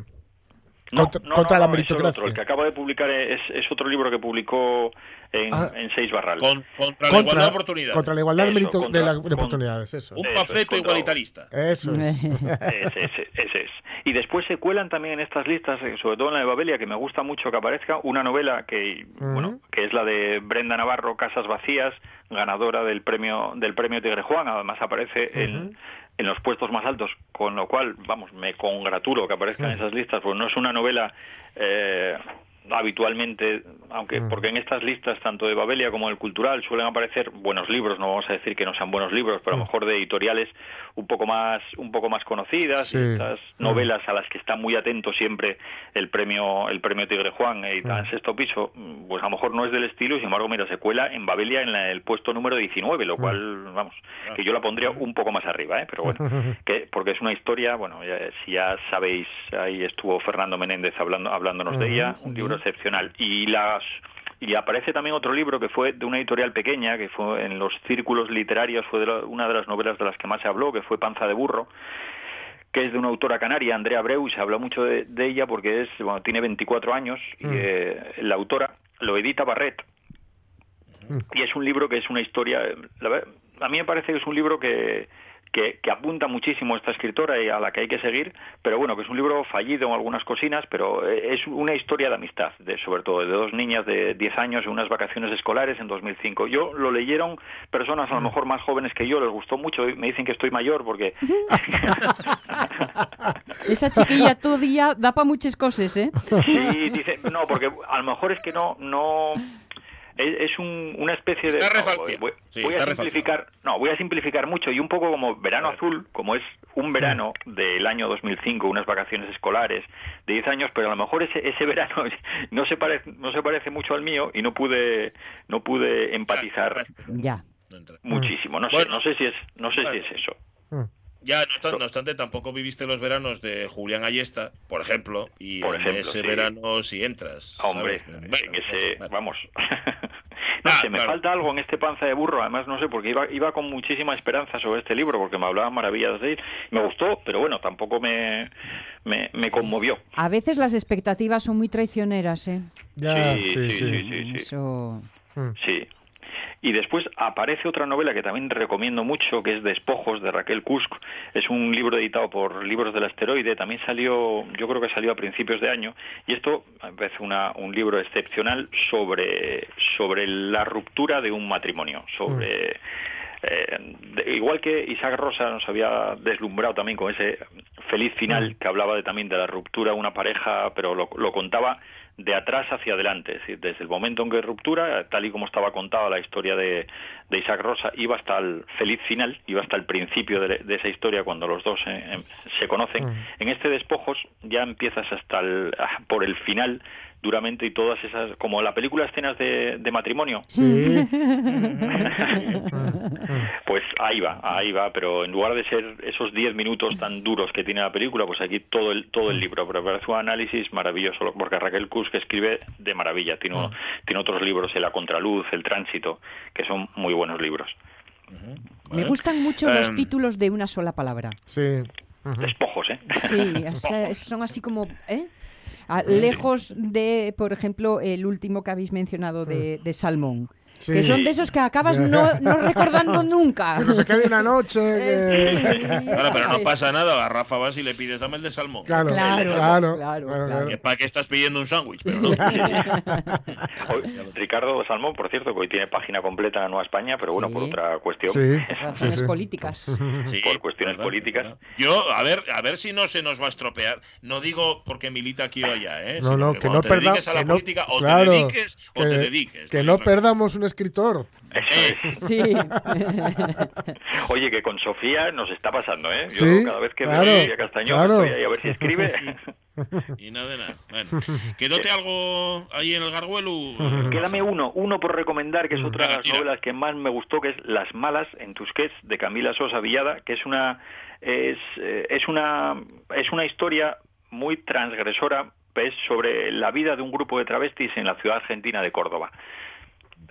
Speaker 11: No,
Speaker 3: Contra-
Speaker 11: no,
Speaker 3: contra
Speaker 11: no,
Speaker 3: la
Speaker 11: no, es el
Speaker 3: meritocracia.
Speaker 11: otro. El que acaba de publicar es, es otro libro que publicó en,
Speaker 3: Ah.
Speaker 11: en Seis Barral.
Speaker 2: Con- contra, la igualdad de oportunidades.
Speaker 3: contra la igualdad de,
Speaker 11: Eso, contra-
Speaker 3: de, la- de
Speaker 11: con-
Speaker 3: oportunidades, eso.
Speaker 2: Un
Speaker 11: es,
Speaker 2: panfleto igualitarista.
Speaker 3: Eso es.
Speaker 11: Ese, ese, ese es. Y después se cuelan también en estas listas, eh, sobre todo en la de Babelia, que me gusta mucho que aparezca, una novela que, bueno, que es la de Brenda Navarro, Casas Vacías, ganadora del premio del premio Tigre Juan. Además aparece en, en los puestos más altos, con lo cual, vamos, me congratulo que aparezca en esas listas, porque no es una novela eh, habitualmente, aunque porque en estas listas tanto de Babelia como del Cultural suelen aparecer buenos libros, no vamos a decir que no sean buenos libros, pero a lo mejor de editoriales un poco más un poco más conocidas
Speaker 3: Sí.
Speaker 11: estas novelas a las que está muy atento siempre el premio el premio Tigre Juan editada en sexto piso, mm, pues a lo mejor no es del estilo, sin embargo, mira, se cuela en Babelia en la- el puesto número 19, lo cual, vamos, que yo la pondría un poco más arriba, ¿eh? pero bueno, *laughs* que, porque es una historia, bueno, ya- si ya sabéis, ahí estuvo Fernando Menéndez hablando hablándonos de ella, un libro excepcional. Y las y aparece también otro libro que fue de una editorial pequeña, que fue en los círculos literarios, fue de la- una de las novelas de las que más se habló, que fue Panza de Burro, que es de una autora canaria, Andrea Abreu, y se habla mucho de, de ella porque es, bueno, tiene 24 años, y eh, la autora lo edita Barret, y es un libro que es una historia, eh, la a mí me parece que es un libro que, que, que apunta muchísimo a esta escritora y a la que hay que seguir, pero bueno, que es un libro fallido en algunas cocinas, pero eh, es una historia de amistad, de, sobre todo de dos niñas de 10 años en unas vacaciones escolares en 2005. Yo lo leyeron personas a lo mejor más jóvenes que yo, les gustó mucho, y me dicen que estoy mayor porque *laughs*
Speaker 4: Esa chiquilla todavía da para muchas cosas, ¿eh?
Speaker 11: Sí, dice, no, porque a lo mejor es que no, no, es, es un- una especie de. No, voy,
Speaker 2: Sí,
Speaker 11: voy
Speaker 2: está
Speaker 11: a simplificar, no, voy a simplificar mucho y un poco como verano azul, como es un verano del año 2005, unas vacaciones escolares de 10 años, pero a lo mejor ese, ese verano *laughs* no se parece, no se parece mucho al mío y no pude, no pude empatizar
Speaker 4: Ya.
Speaker 11: muchísimo. No sé,
Speaker 2: Bueno.
Speaker 11: no sé si es, no sé
Speaker 2: Bueno.
Speaker 11: si es eso.
Speaker 2: Ya, no obstante, no obstante, tampoco viviste los veranos de Julián Ayesta, por ejemplo, y
Speaker 11: Por
Speaker 2: en
Speaker 11: ejemplo,
Speaker 2: ese
Speaker 11: sí.
Speaker 2: verano si entras.
Speaker 11: Hombre, en ese,
Speaker 2: pues,
Speaker 11: vamos. *laughs* no
Speaker 2: Ah,
Speaker 11: sé, me
Speaker 2: claro.
Speaker 11: falta algo en este panza de burro, además no sé, porque iba, iba con muchísima esperanza sobre este libro, porque me hablaban maravillas de él. Me gustó, pero bueno, tampoco me, me, me conmovió.
Speaker 4: A veces las expectativas son muy traicioneras, ¿eh?
Speaker 3: Ya,
Speaker 11: Sí,
Speaker 3: sí,
Speaker 11: sí,
Speaker 3: sí.
Speaker 11: sí, sí, sí.
Speaker 4: Eso...
Speaker 11: Sí. Y después aparece otra novela que también recomiendo mucho, que es Despojos, de Raquel Kusk. Es un libro editado por Libros del Asteroide. También salió, yo creo que salió a principios de año. Y esto me parece una, un libro excepcional sobre, sobre la ruptura de un matrimonio, sobre... eh, de- igual que Isaac Rosa nos había deslumbrado también con ese feliz final que hablaba de, también de la ruptura de una pareja, pero lo, lo contaba de atrás hacia adelante, es decir, desde el momento en que ruptura, tal y como estaba contada la historia de, de Isaac Rosa, iba hasta el feliz final, iba hasta el principio de, de esa historia cuando los dos eh, em, se conocen. En este despojos ya empiezas hasta el, ah, por el final duramente y todas esas, como la película Escenas de, de matrimonio,
Speaker 3: Sí. *laughs* *laughs*
Speaker 11: pues ahí va, ahí va, pero en lugar de ser esos 10 minutos tan duros que tiene la película, pues aquí todo el todo el libro, pero parece un análisis maravilloso, porque Raquel Kusk escribe de maravilla, tiene,
Speaker 3: Ah.
Speaker 11: tiene otros libros, El La Contraluz, El Tránsito, que son muy buenos libros.
Speaker 4: Me gustan mucho los
Speaker 11: Em.
Speaker 4: títulos de una sola palabra.
Speaker 3: Sí.
Speaker 11: Despojos, ¿eh?
Speaker 4: Sí, *laughs* o sea, son así como... ¿eh? Lejos de, por ejemplo, el último que habéis mencionado de, de Salmón.
Speaker 3: Sí.
Speaker 4: Que son de esos que acabas no, no recordando *laughs* nunca.
Speaker 3: Que no se quede una noche. que-
Speaker 2: Claro, pero no pasa nada. A Rafa vas y le pides, dame el de salmón.
Speaker 3: Claro,
Speaker 4: Claro,
Speaker 3: claro,
Speaker 4: claro,
Speaker 3: claro,
Speaker 4: claro.
Speaker 2: Que ¿Para qué estás pidiendo un sándwich? Pero no. *laughs*
Speaker 11: Ricardo Salmón, por cierto, que hoy tiene página completa en la Nueva España, pero bueno,
Speaker 4: Sí.
Speaker 11: por otra cuestión.
Speaker 3: Sí. *laughs*
Speaker 4: Razones
Speaker 3: Sí, sí.
Speaker 4: políticas.
Speaker 2: Sí,
Speaker 11: por cuestiones
Speaker 2: verdad,
Speaker 11: políticas.
Speaker 2: verdad. Yo, a ver, a ver si no se nos va a estropear. No digo porque milita aquí o allá, ¿eh?
Speaker 3: No,
Speaker 2: Sino
Speaker 3: no,
Speaker 2: que
Speaker 3: no
Speaker 2: te
Speaker 3: perda-
Speaker 2: dediques a la
Speaker 3: que no-
Speaker 2: política, o te dediques o
Speaker 3: que-
Speaker 2: te dediques.
Speaker 3: Que no perdamos un escritor.
Speaker 11: Eso es.
Speaker 4: Sí. *laughs*
Speaker 11: Oye, que con Sofía nos está pasando, ¿eh? Yo
Speaker 3: Sí,
Speaker 11: cada vez que
Speaker 3: claro,
Speaker 11: veo a Sofía Castañón
Speaker 3: claro.
Speaker 11: estoy ahí a ver si escribe. *laughs*
Speaker 2: Y nada de nada. Bueno, que note algo ahí en el garguelo.
Speaker 11: Quédame uno, uno por recomendar, que es otra de las
Speaker 2: tira.
Speaker 11: novelas que más me gustó, que es Las Malas en Tusquets, de Camila Sosa Villada, que es una es, eh, es una es una historia muy transgresora, es sobre la vida de un grupo de travestis en la ciudad argentina de Córdoba.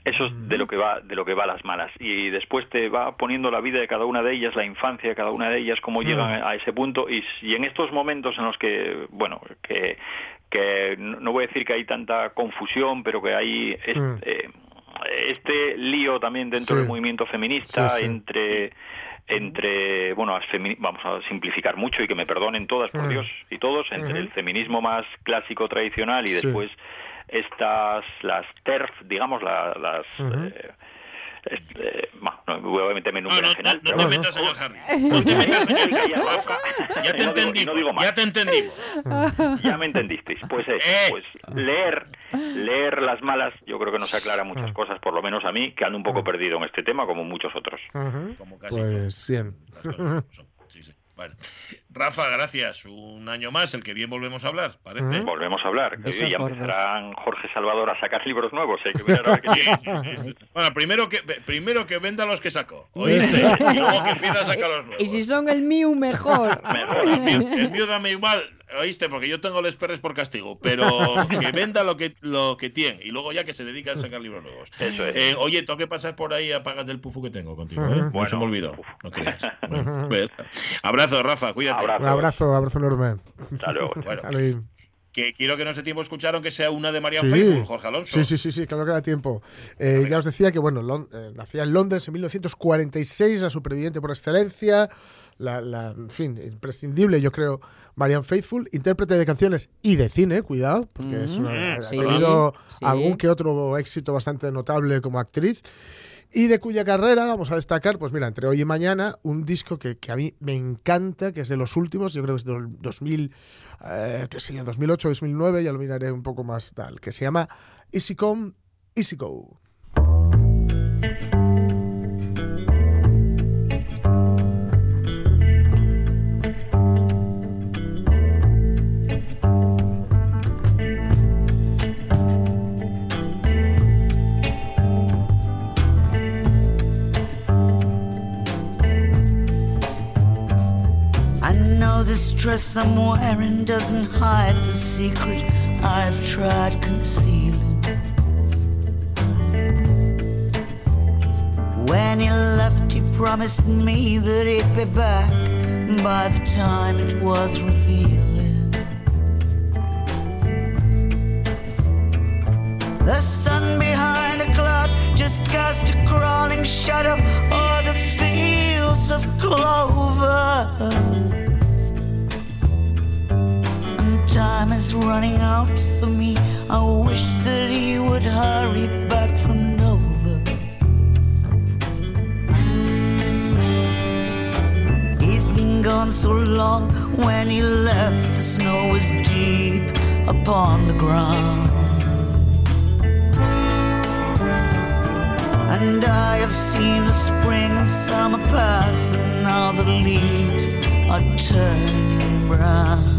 Speaker 11: Eso es de lo que va de lo que va las malas y después te va poniendo la vida de cada una de ellas, la infancia de cada una de ellas, cómo llegan a ese punto y, y en estos momentos en los que bueno que que no voy a decir que hay tanta confusión, pero que hay este, este lío también dentro
Speaker 3: Sí.
Speaker 11: del movimiento feminista
Speaker 3: Sí, sí.
Speaker 11: entre entre bueno vamos a simplificar mucho y que me perdonen todas por
Speaker 3: Mm.
Speaker 11: Dios y todos entre el feminismo más clásico tradicional y
Speaker 3: Sí.
Speaker 11: después estas las TERF digamos la- las eh, este, bueno, no voy a meterme en un
Speaker 2: No, no,
Speaker 11: berenjenal,
Speaker 2: no,
Speaker 11: pero
Speaker 2: no te metas el jardín. No te metas. Ya te
Speaker 11: No no más.
Speaker 2: Ya te entendimos. *laughs*
Speaker 11: Ya me entendisteis. Pues eso,
Speaker 2: Eh.
Speaker 11: pues leer, leer las malas, yo creo que nos aclara muchas cosas, por lo menos a mí, que ando un poco perdido en este tema, como muchos otros.
Speaker 2: Como casi
Speaker 3: Pues bien.
Speaker 2: Sí, sí. Bueno. Rafa, gracias. Un año más, el que bien volvemos a hablar, parece.
Speaker 11: Volvemos a hablar. que ya empezarán Jorge Salvador a sacar libros nuevos. Hay que mirar a ver qué
Speaker 2: Sí,
Speaker 11: tiene.
Speaker 2: sí, sí. Bueno, primero que, primero que venda los que sacó, ¿oíste? Y luego que *laughs* empiece a sacar los nuevos.
Speaker 4: Y si son el mío, mejor. *laughs*
Speaker 11: Mejor.
Speaker 2: El mío, el mío dame igual, ¿oíste? Porque yo tengo les perres por castigo, pero que venda lo que lo que tiene y luego ya que se dedica a sacar libros nuevos.
Speaker 11: Eso es.
Speaker 2: Eh, oye, tengo que pasar por ahí a pagar del pufu que tengo contigo, ¿eh?
Speaker 3: Ujú.
Speaker 2: No
Speaker 11: Bueno.
Speaker 2: se me olvidó, no creas. *laughs* Bueno, pues ya está. Abrazo, Rafa, cuídate.
Speaker 11: Abrazo.
Speaker 3: Un abrazo, abrazo enorme.
Speaker 11: Hasta luego.
Speaker 2: Bueno, *laughs*
Speaker 3: Hasta luego.
Speaker 2: que quiero que en ese tiempo escucharon que sea una de María
Speaker 3: Sí.
Speaker 2: Facebook, Jorge Alonso.
Speaker 3: Sí, sí, sí, sí, claro que da tiempo. Eh, ya os decía que, bueno, Lon- eh, nacía en Londres en 1946, la superviviente por excelencia, la, la, en fin, imprescindible, yo creo, Marianne Faithfull, intérprete de canciones y de cine, cuidado, porque es una- ha
Speaker 4: sí,
Speaker 3: tenido
Speaker 4: sí.
Speaker 3: algún que otro éxito bastante notable como actriz. Y de cuya carrera vamos a destacar, pues mira, entre hoy y mañana, un disco que, a mí me encanta, que es de los últimos, yo creo que es del 2000, eh, que sé yo, 2008, 2009, ya lo miraré un poco más tal, que se llama Easy Come, Easy Go.
Speaker 12: Dress I'm wearing doesn't hide the secret I've tried concealing. When he left, he promised me that he'd be back by the time it was revealing. The sun behind a cloud just cast a crawling shadow o'er the fields of clover. Running out for me. I wish that he would hurry back from Nova. He's been gone so long. When he left, the snow was deep upon the ground. And I have seen the spring and summer pass, and now the leaves are turning brown.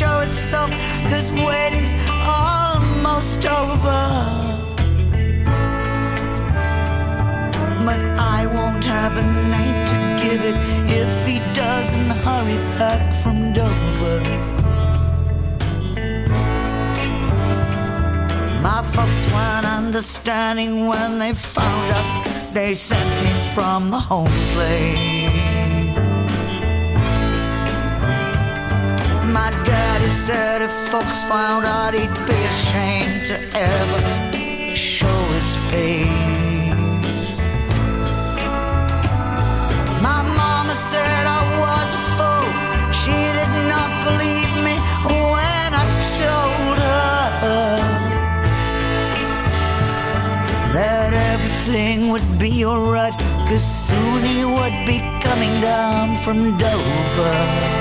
Speaker 12: Show itself, cause waiting's almost over. But I won't have a name to give it if he doesn't hurry back from Dover. My folks weren't understanding when they found out they sent me from the home place. My daddy said if folks found out he'd be ashamed to ever show his face. My mama said I was a fool. She did not believe me when I told her that everything would be alright. Cause soon he would be coming down from Dover.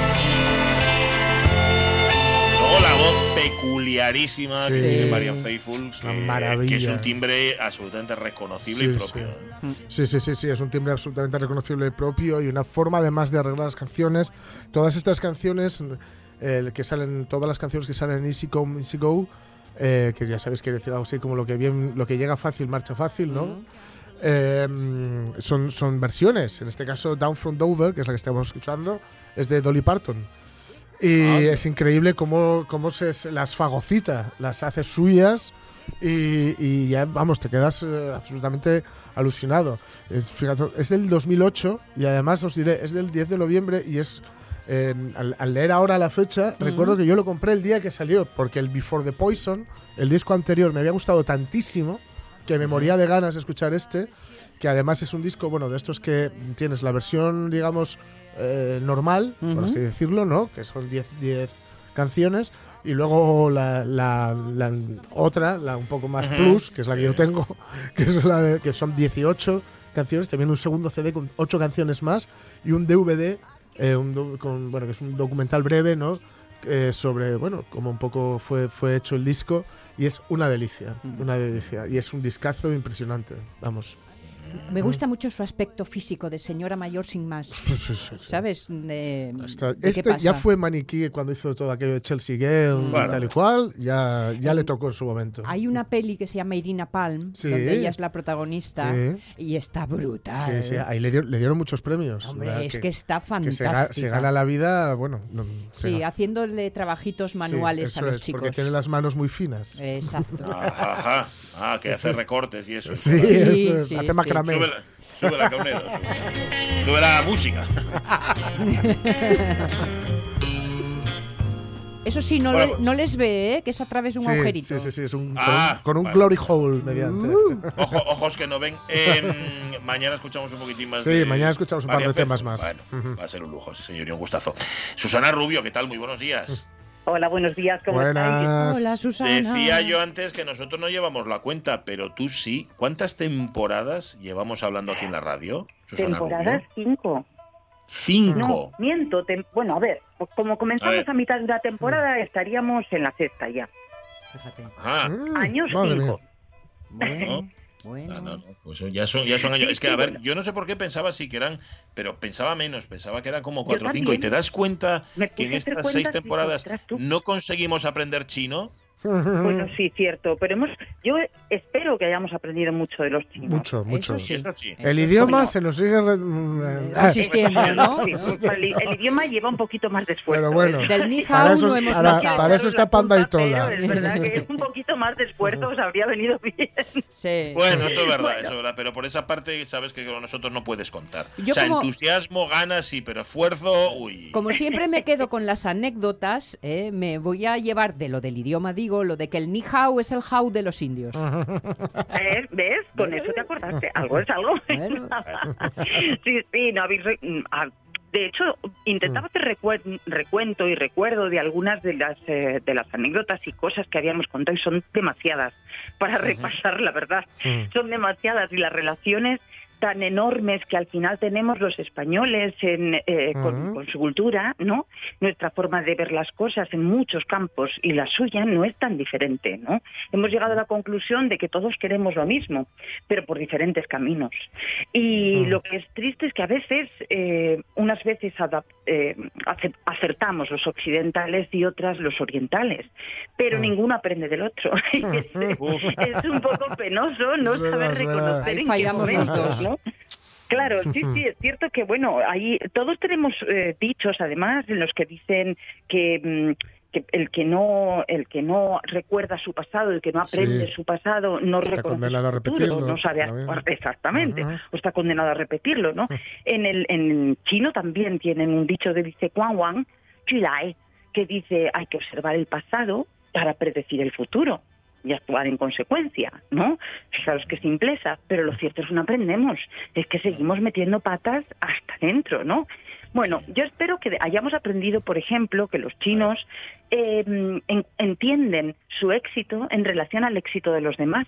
Speaker 2: Peculiarísima
Speaker 3: Sí.
Speaker 2: que tiene Marian Faithful, que,
Speaker 3: maravilla.
Speaker 2: que es un timbre absolutamente reconocible y
Speaker 3: Sí,
Speaker 2: propio.
Speaker 3: sí. Sí, sí, sí, sí, es un timbre absolutamente reconocible y propio y una forma además de arreglar las canciones. Todas estas canciones, eh, que salen, todas las canciones que salen en Easy Come, Easy Go, eh, que ya sabéis que decir algo así como lo que bien, lo que llega fácil marcha fácil, ¿no? Eh, son, son versiones. En este caso, Down from Dover, que es la que estamos escuchando, es de Dolly Parton. Y es increíble cómo, cómo se, las fagocita, las hace suyas y, y ya, vamos, te quedas eh, absolutamente alucinado. Es, fíjate, es del 2008 y además os diré, es del 10 de noviembre y es... eh, al, al leer ahora la fecha, recuerdo que yo lo compré el día que salió, porque el Before the Poison, el disco anterior, me había gustado tantísimo que me moría de ganas de escuchar este, que además es un disco, bueno, de estos que tienes la versión, digamos, eh, normal, por
Speaker 4: Ujú.
Speaker 3: así decirlo, ¿no? Que son 10 10 canciones, y luego la, la- la otra, la un poco más
Speaker 2: Ujú.
Speaker 3: plus, que es la que yo tengo, *laughs* que, es la de- que son 18 canciones, también un segundo CD con 8 canciones más, y un DVD, eh, un con, bueno, que es un documental breve, ¿no? Eh, sobre, bueno, cómo un poco fue, fue hecho el disco, y es una delicia, una delicia, y es un discazo impresionante, vamos.
Speaker 4: Me gusta mucho su aspecto físico de señora mayor sin más.
Speaker 3: Sí, sí, sí.
Speaker 4: ¿Sabes? De, de qué
Speaker 3: este
Speaker 4: pasa.
Speaker 3: ya fue maniquí cuando hizo todo aquello de Chelsea Girl y
Speaker 2: Bueno.
Speaker 3: tal y cual, ya, ya le tocó en su momento.
Speaker 4: Hay una peli que se llama Irina Palm,
Speaker 3: Sí.
Speaker 4: donde ella es la protagonista
Speaker 3: Sí.
Speaker 4: y está brutal.
Speaker 3: Sí, sí, ahí le dieron, le dieron muchos premios.
Speaker 4: Hombre,
Speaker 3: ¿verdad?
Speaker 4: es que está
Speaker 3: que se,
Speaker 4: fantástica.
Speaker 3: se gana la vida, bueno. no-
Speaker 4: Sí, haciéndole trabajitos
Speaker 3: Sí,
Speaker 4: manuales
Speaker 3: eso
Speaker 4: a los
Speaker 3: es,
Speaker 4: chicos.
Speaker 3: Porque tiene las manos muy finas.
Speaker 4: Exacto.
Speaker 2: Ajá, ajá. Ah, que
Speaker 3: Sí,
Speaker 2: hace
Speaker 3: sí.
Speaker 2: recortes y eso.
Speaker 3: Sí,
Speaker 4: Sí,
Speaker 3: eso es,
Speaker 4: sí,
Speaker 3: hace
Speaker 2: Sube la, sube la sube, sube la música. *laughs*
Speaker 4: Eso sí, no,
Speaker 2: Bueno,
Speaker 4: le-
Speaker 2: pues-
Speaker 4: no les ve, ¿eh? que es a través de un
Speaker 3: Sí,
Speaker 4: agujerito.
Speaker 3: Sí, sí, sí, es un,
Speaker 2: Ah,
Speaker 3: con un, con un
Speaker 2: vale.
Speaker 3: glory hole mediante.
Speaker 4: Uh.
Speaker 2: Ojo, ojos que no ven. Em, mañana escuchamos un poquitín más
Speaker 3: Sí,
Speaker 2: de
Speaker 3: mañana escuchamos un par de temas más.
Speaker 2: Bueno, va a ser un lujo, sí, señor, y un gustazo. Susana Rubio, ¿qué tal? Muy buenos días. *laughs*
Speaker 13: Hola, buenos días, ¿cómo estáis?
Speaker 3: Buenas.
Speaker 4: Hola, Susana.
Speaker 2: Decía yo antes que nosotros no llevamos la cuenta, pero tú sí. ¿Cuántas temporadas llevamos hablando aquí en la radio? Susana
Speaker 13: Temporadas
Speaker 2: Rubio?
Speaker 13: 5.
Speaker 2: Cinco.
Speaker 13: No, miento. tem- bueno, a ver, como
Speaker 2: A
Speaker 13: comenzamos
Speaker 2: ver.
Speaker 13: a, mitad de la temporada, estaríamos en la sexta ya.
Speaker 4: Fíjate.
Speaker 2: Ah,
Speaker 3: Mm,
Speaker 13: Años
Speaker 3: madre mía.
Speaker 13: 5.
Speaker 4: Bueno,
Speaker 2: no,
Speaker 4: bueno.
Speaker 2: no, no, pues ya son, ya son años. Es que, a ver, yo no sé por qué pensaba sí que eran, pero pensaba menos, pensaba que eran como cuatro o cinco. ¿Y
Speaker 13: también.
Speaker 2: te das cuenta que en estas seis temporadas no conseguimos aprender chino?
Speaker 13: Bueno, sí, cierto. Pero hemos, yo espero que hayamos aprendido mucho de los chinos.
Speaker 3: Mucho, mucho.
Speaker 4: Eso sí.
Speaker 2: Eso sí.
Speaker 3: El
Speaker 4: Eso
Speaker 3: idioma se nos sigue re- eh,
Speaker 4: Resistiendo, ¿no?
Speaker 13: Sí, el, el idioma lleva un poquito más de esfuerzo.
Speaker 3: Pero bueno.
Speaker 4: Del ni
Speaker 3: Para
Speaker 4: hao
Speaker 3: eso-
Speaker 4: no hemos
Speaker 3: para-
Speaker 4: pasado.
Speaker 3: para eso está Panda y Tola.
Speaker 13: Es verdad que un poquito más de esfuerzo os habría venido bien.
Speaker 4: Sí.
Speaker 2: Bueno, eso es verdad,
Speaker 13: Bueno.
Speaker 2: eso es verdad, pero por esa parte sabes que con nosotros no puedes contar.
Speaker 4: Yo
Speaker 2: o sea,
Speaker 4: como-
Speaker 2: entusiasmo, ganas, sí, pero esfuerzo, uy.
Speaker 4: Como siempre me quedo con las anécdotas, ¿eh? me voy a llevar de lo del idioma, digo, lo de que el ni hao es el hao de los indios.
Speaker 13: ¿Eh? ¿Ves? Con eso te acordaste. Algo es algo.
Speaker 4: Bueno. *laughs*
Speaker 13: sí, sí, no habéis... mm, ah, De hecho, intentaba hacer recue- recuento y recuerdo de algunas de las eh, de las anécdotas y cosas que habíamos contado y son demasiadas para repasar, la verdad.
Speaker 3: Mm.
Speaker 13: Son demasiadas y las relaciones tan enormes que al final tenemos los españoles en, eh, con, su cultura, ¿no? Nuestra forma de ver las cosas en muchos campos y la suya no es tan diferente, ¿no? Hemos llegado a la conclusión de que todos queremos lo mismo, pero por diferentes caminos. Y lo que es triste es que a veces, eh, unas veces eh, ace- acertamos los occidentales y otras los orientales, pero ninguno aprende del otro. *laughs* es un poco penoso no
Speaker 4: Es
Speaker 13: saber
Speaker 4: es
Speaker 13: reconocer en qué momentos. ¿No? Claro, sí, sí, es cierto que, bueno, ahí todos tenemos eh, dichos, además, en los que dicen que, mm, que el que no el que no recuerda su pasado, el que no aprende
Speaker 3: Sí.
Speaker 13: su pasado, no
Speaker 3: Está
Speaker 13: reconoce
Speaker 3: condenado a
Speaker 13: su futuro,
Speaker 3: repetirlo,
Speaker 13: no sabe actuar exactamente, o está condenado a repetirlo, ¿no? En el en chino también tienen un dicho que dice Guan Wang que dice hay que observar el pasado para predecir el futuro y actuar en consecuencia, ¿no? Fijaros qué simpleza, pero lo cierto es que no aprendemos, es que seguimos metiendo patas hasta dentro, ¿no? Bueno, yo espero que hayamos aprendido, por ejemplo, que los chinos eh, en- entienden su éxito en relación al éxito de los demás.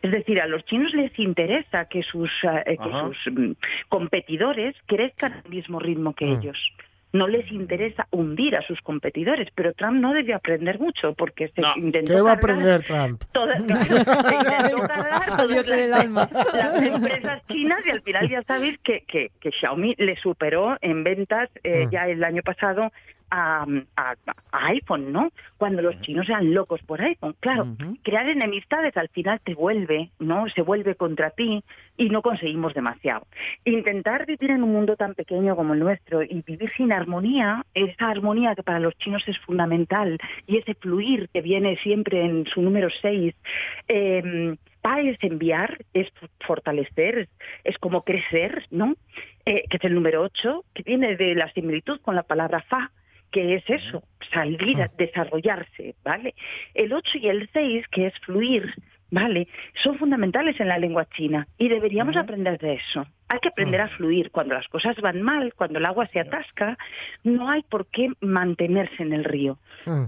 Speaker 13: Es decir, a los chinos les interesa que sus, eh, que sus mm, competidores crezcan al mismo ritmo que
Speaker 3: Mm.
Speaker 13: ellos. No les interesa hundir a sus competidores, pero Trump no debió aprender mucho porque se intentó
Speaker 3: ¿Qué va a
Speaker 13: cargar
Speaker 3: aprender Trump? *laughs* *laughs*
Speaker 13: todas, se intentó
Speaker 4: Salió
Speaker 13: las,
Speaker 4: alma.
Speaker 13: las empresas chinas y al final ya sabéis que, que, que Xiaomi le superó en ventas eh,
Speaker 14: Mm.
Speaker 13: ya el año pasado a, a- a iPhone, ¿no? Cuando los chinos eran locos por iPhone. Claro, crear enemistades al final te vuelve, ¿no? Se vuelve contra ti y no conseguimos demasiado. Intentar vivir en un mundo tan pequeño como el nuestro y vivir sin armonía, esa armonía que para los chinos es fundamental y ese fluir que viene siempre en su número 6, eh, Pa es enviar, es fortalecer, es, es como crecer, ¿no? Eh, que es el número 8, que viene de la similitud con la palabra fa, que es eso, salir, a desarrollarse, ¿vale? El 8 y el 6, que es fluir, ¿vale? Son fundamentales en la lengua china y deberíamos aprender de eso. Hay que aprender a fluir. Cuando las cosas van mal, cuando el agua se atasca, no hay por qué mantenerse en el río,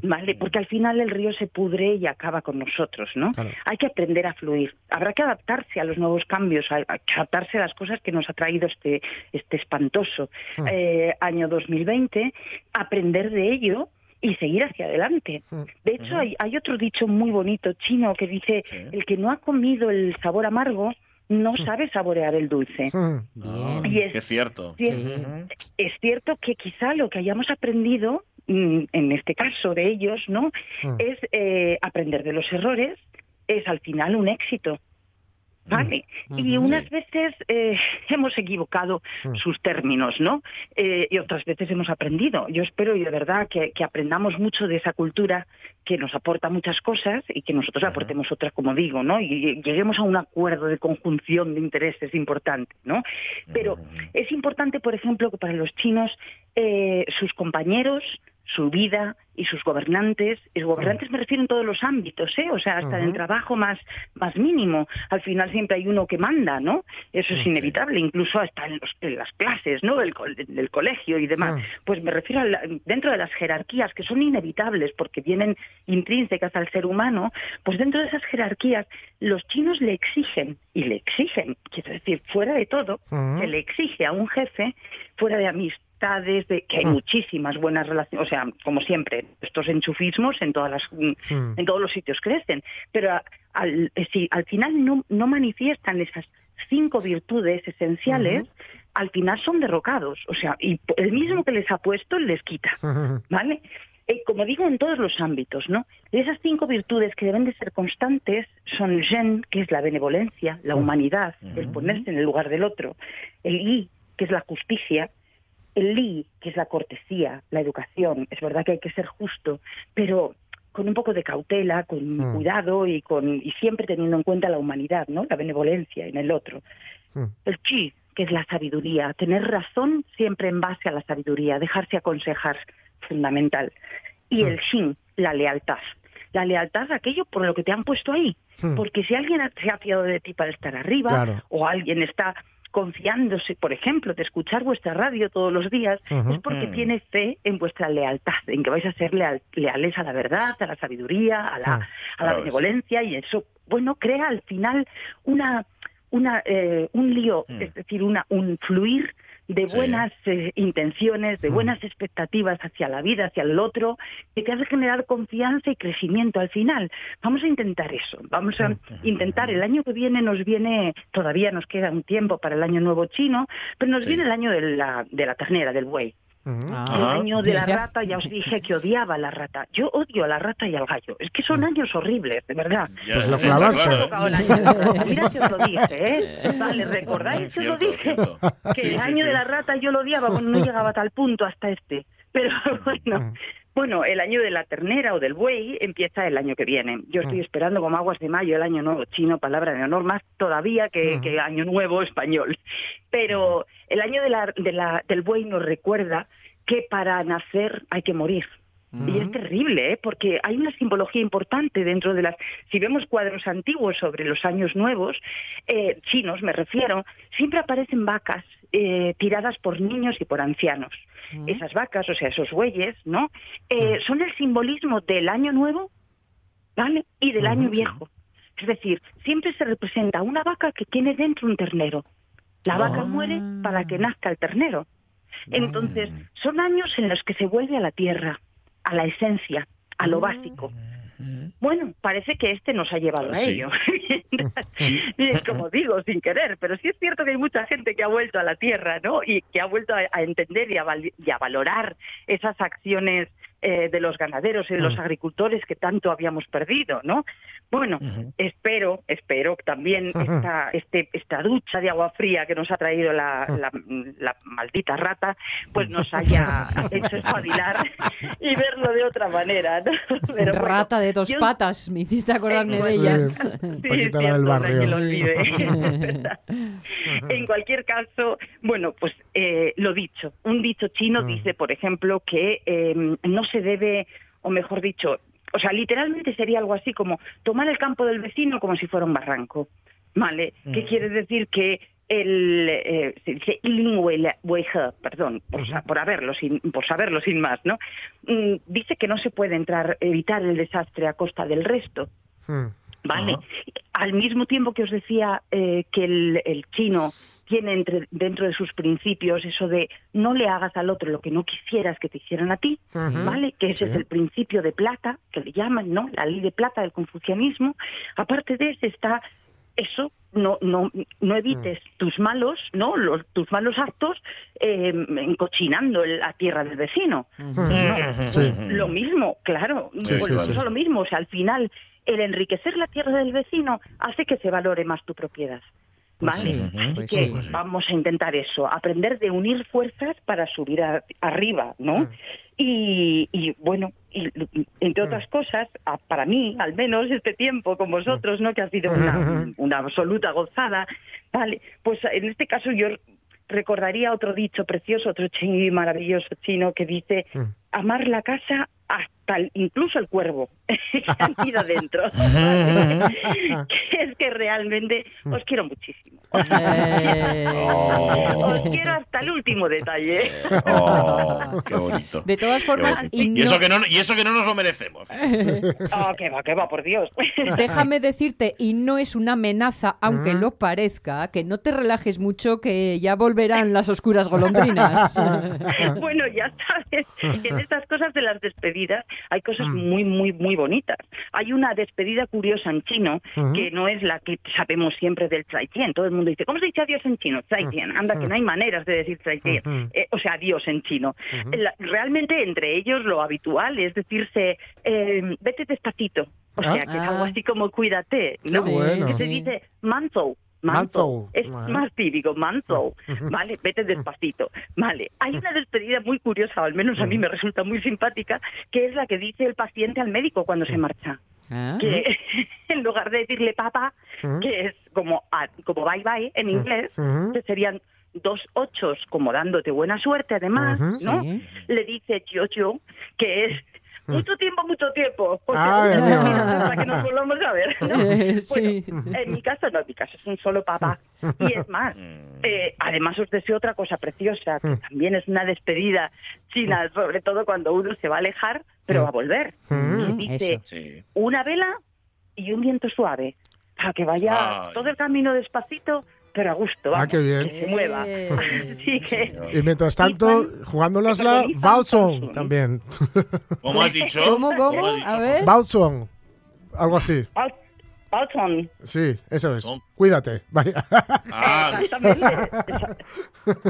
Speaker 13: ¿vale? Porque al final el río se pudre y acaba con nosotros, ¿no? Hay que aprender a fluir. Habrá que adaptarse a los nuevos cambios, a- que adaptarse a las cosas que nos ha traído este, este espantoso
Speaker 14: Mm.
Speaker 13: eh, año 2020, aprender de ello y seguir hacia adelante. De hecho, hay, hay otro dicho muy bonito chino que dice, el que no ha comido el sabor amargo no sabe saborear el dulce. Y es,
Speaker 2: Es cierto.
Speaker 13: Es, es cierto que quizá lo que hayamos aprendido, mm, en este caso de ellos, ¿no?
Speaker 14: Mm.
Speaker 13: Es eh, aprender de los errores, es al final un éxito. ¿Vale? Y unas veces eh, hemos equivocado
Speaker 14: Mm.
Speaker 13: sus términos, ¿no? Eh, y otras veces hemos aprendido. Yo espero y de verdad que, que aprendamos mucho de esa cultura que nos aporta muchas cosas y que nosotros aportemos otras, como digo, ¿no? Y lleguemos a un acuerdo de conjunción de intereses importante, ¿no? Pero es importante, por ejemplo, que para los chinos eh, sus compañeros, su vida y sus gobernantes, y gobernantes me refiero en todos los ámbitos, ¿eh? o sea, hasta en el trabajo más, más mínimo. Al final siempre hay uno que manda, ¿no? Eso es inevitable, incluso hasta en, los- en las clases, ¿no? Del, col- del colegio y demás. Pues me refiero a la- dentro de las jerarquías que son inevitables porque vienen intrínsecas al ser humano, pues dentro de esas jerarquías los chinos le exigen, y le exigen, quiero decir, fuera de todo,
Speaker 14: Ujú.
Speaker 13: se le exige a un jefe, fuera de amistades, de que hay
Speaker 14: Mm.
Speaker 13: muchísimas buenas relaciones, o sea, como siempre, estos enchufismos en todas las
Speaker 14: Mm.
Speaker 13: en todos los sitios crecen, pero a- al, si al final no, no manifiestan esas cinco virtudes esenciales, al final son derrocados, o sea, y el mismo que les ha puesto les quita, *laughs* ¿vale? Eh, como digo, en todos los ámbitos, ¿no? Esas cinco virtudes que deben de ser constantes son el Zhen, que es la benevolencia, la humanidad, el ponerse en el lugar del otro, el Yi, que es la justicia, el Li, que es la cortesía, la educación. Es verdad que hay que ser justo, pero con un poco de cautela, con
Speaker 14: Mm.
Speaker 13: cuidado y con y siempre teniendo en cuenta la humanidad, ¿no? La benevolencia en el otro. El chi, que es la sabiduría, tener razón siempre en base a la sabiduría, dejarse aconsejar, fundamental. Y el shin, la lealtad. La lealtad a aquello por lo que te han puesto ahí. Porque si alguien se ha fiado de ti para estar arriba,
Speaker 14: Claro.
Speaker 13: o alguien está confiándose, por ejemplo, de escuchar vuestra radio todos los días, es porque
Speaker 14: Mm.
Speaker 13: tiene fe en vuestra lealtad, en que vais a ser leal- leales a la verdad, a la sabiduría, a la, a la benevolencia, y eso, bueno, crea al final una una, eh, un lío, es decir, una, un fluir de
Speaker 2: Sí.
Speaker 13: buenas eh, intenciones, de buenas expectativas hacia la vida, hacia el otro, que te hace generar confianza y crecimiento al final. Vamos a intentar eso, vamos a intentar, el año que viene nos viene, todavía nos queda un tiempo para el año nuevo chino, pero nos viene el año de la, de la ternera, del buey. El año de la rata, ya os dije que odiaba a la rata. Yo odio a la rata y al gallo. Es que son años horribles, de verdad.
Speaker 2: Ya,
Speaker 3: Pues lo clavaste. *laughs*
Speaker 13: Mira que os lo dije, ¿eh? *laughs* Vale, ¿recordáis que os lo dije?
Speaker 2: cierto.
Speaker 13: Que
Speaker 2: Sí,
Speaker 13: el
Speaker 2: sí,
Speaker 13: año
Speaker 2: sí.
Speaker 13: de la rata yo lo odiaba, bueno, no llegaba a tal punto hasta este. Pero *laughs* bueno, bueno, el año de la ternera o del buey empieza el año que viene. Yo estoy esperando como aguas de mayo el año nuevo chino, palabra de honor, más todavía que, que año nuevo español. Pero el año de la, de la, del buey nos recuerda que para nacer hay que morir. Y es terrible, ¿eh? porque hay una simbología importante dentro de las... Si vemos cuadros antiguos sobre los años nuevos, eh, chinos me refiero, siempre aparecen vacas eh, tiradas por niños y por ancianos. Esas vacas, o sea, esos bueyes, ¿no? Eh, Son el simbolismo del año nuevo, ¿vale? Y del año viejo. Es decir, siempre se representa una vaca que tiene dentro un ternero. La vaca muere para que nazca el ternero. Entonces, son años en los que se vuelve a la tierra, a la esencia, a lo básico. Bueno, parece que este nos ha llevado a ello. *laughs* Y Como digo, sin querer, pero sí es cierto que hay mucha gente que ha vuelto a la tierra, ¿no? Y que ha vuelto a, a entender y a, val- y a valorar esas acciones eh, de los ganaderos y de los agricultores que tanto habíamos perdido, ¿no? Bueno, espero, espero también esta, este, esta ducha de agua fría que nos ha traído la, la- la maldita rata, pues nos haya *laughs* hecho espabilar y verlo de otra manera, ¿no? *laughs* Pero bueno,
Speaker 4: Rata de dos
Speaker 13: yo-
Speaker 4: patas, me hiciste acordarme de
Speaker 13: Sí.
Speaker 4: ella.
Speaker 13: Sí,
Speaker 3: Paquita
Speaker 13: es
Speaker 3: la del
Speaker 13: cierto,
Speaker 3: barrio.
Speaker 13: que lo olvide. en cualquier caso, bueno, pues eh, lo dicho, un dicho chino dice, por ejemplo, que eh, no se debe, o mejor dicho, o sea, literalmente sería algo así como tomar el campo del vecino como si fuera un barranco, ¿vale? ¿Qué quiere decir que el eh, se dice perdón, por, sa- por haberlo sin por saberlo sin más, ¿no? Mm, dice que no se puede entrar evitar el desastre a costa del resto. ¿Vale? Al mismo tiempo que os decía eh, que el, el chino tiene entre, dentro de sus principios eso de no le hagas al otro lo que no quisieras que te hicieran a ti. ¿vale? Que ese
Speaker 14: Sí.
Speaker 13: es el principio de plata, que le llaman, ¿no? La ley de plata del confucianismo. Aparte de ese está eso, no, no, no evites tus malos, ¿no? Los, tus malos actos eh, encochinando la tierra del vecino. No,
Speaker 3: Sí.
Speaker 13: lo mismo, claro,
Speaker 3: Sí, sí,
Speaker 13: volvemos
Speaker 3: sí.
Speaker 13: a lo mismo. O sea, al final, el enriquecer la tierra del vecino hace que se valore más tu propiedad.
Speaker 4: Pues
Speaker 13: ¿Vale?
Speaker 4: sí,
Speaker 13: Así
Speaker 4: pues
Speaker 13: que
Speaker 4: sí. Pues
Speaker 13: vamos a intentar eso, aprender de unir fuerzas para subir a- arriba, ¿no? Y, y, bueno, y, y, entre otras cosas, a- para mí, al menos este tiempo con vosotros, ¿no? Que ha sido una, *laughs* una absoluta gozada, ¿vale? Pues en este caso yo recordaría otro dicho precioso, otro chingui maravilloso chino que dice amar la casa hasta el- incluso el cuervo *laughs* que han ido dentro. *laughs* *laughs* que es que realmente os quiero muchísimo. Os quiero hasta el último detalle.
Speaker 2: Oh, qué bonito.
Speaker 4: De todas formas, y
Speaker 2: y, eso que no, y eso que no nos lo merecemos.
Speaker 13: Oh, que va, que va, por Dios.
Speaker 4: Déjame decirte, y no es una amenaza, aunque lo parezca, que no te relajes mucho, que ya volverán las oscuras golondrinas.
Speaker 13: bueno, ya sabes que en estas cosas de las despedidas hay cosas muy, muy, muy bonitas. Hay una despedida curiosa en chino que no es la que sabemos siempre del Tzaitien. Todo el mundo dice, ¿cómo se dice adiós en chino? Tzaitien. Anda, que no hay maneras de decir.
Speaker 14: Ujú.
Speaker 13: Eh, o sea, adiós en chino. La- realmente entre ellos lo habitual es decirse, eh, vete despacito. O sea,
Speaker 14: Ah.
Speaker 13: que es algo así como cuídate, ¿no?
Speaker 14: Bueno.
Speaker 13: Que se dice manzo.
Speaker 14: Manzo.
Speaker 13: Es más típico, manzo. Vale, vete despacito. Vale, hay una despedida muy curiosa, o al menos a mí me resulta muy simpática, que es la que dice el paciente al médico cuando se marcha. Que *laughs* en lugar de decirle papá, que es como, a- como bye bye en inglés, que serían dos ochos como dándote buena suerte además. ¿no?
Speaker 14: Sí.
Speaker 13: Le dice yo yo, que es mucho tiempo, mucho tiempo. Porque
Speaker 14: Ay,
Speaker 13: hasta que nos volvamos a ver. ¿no? *laughs*
Speaker 4: Eh, sí.
Speaker 13: Bueno, en mi caso no, en mi caso es un solo papá. Y es más, eh, además os deseo otra cosa preciosa, que también es una despedida china, sobre todo cuando uno se va a alejar, pero va a volver.
Speaker 14: Mm,
Speaker 13: Y dice,
Speaker 2: Sí.
Speaker 13: una vela y un viento suave. para que vaya
Speaker 2: Ay.
Speaker 13: todo el camino despacito, pero a gusto.
Speaker 3: Ah,
Speaker 13: vamos,
Speaker 3: qué bien.
Speaker 13: Que se mueva. Así *laughs* que...
Speaker 3: Y mientras tanto, jugándonosla, Bautzon también.
Speaker 2: ¿Cómo has dicho?
Speaker 4: ¿Cómo, cómo?
Speaker 2: has dicho?
Speaker 4: A ver.
Speaker 3: Bautzon. Algo así.
Speaker 13: Bau- Bautzon.
Speaker 3: Sí, eso es. Cuídate. Vaya.
Speaker 2: Ah,
Speaker 13: Exactamente.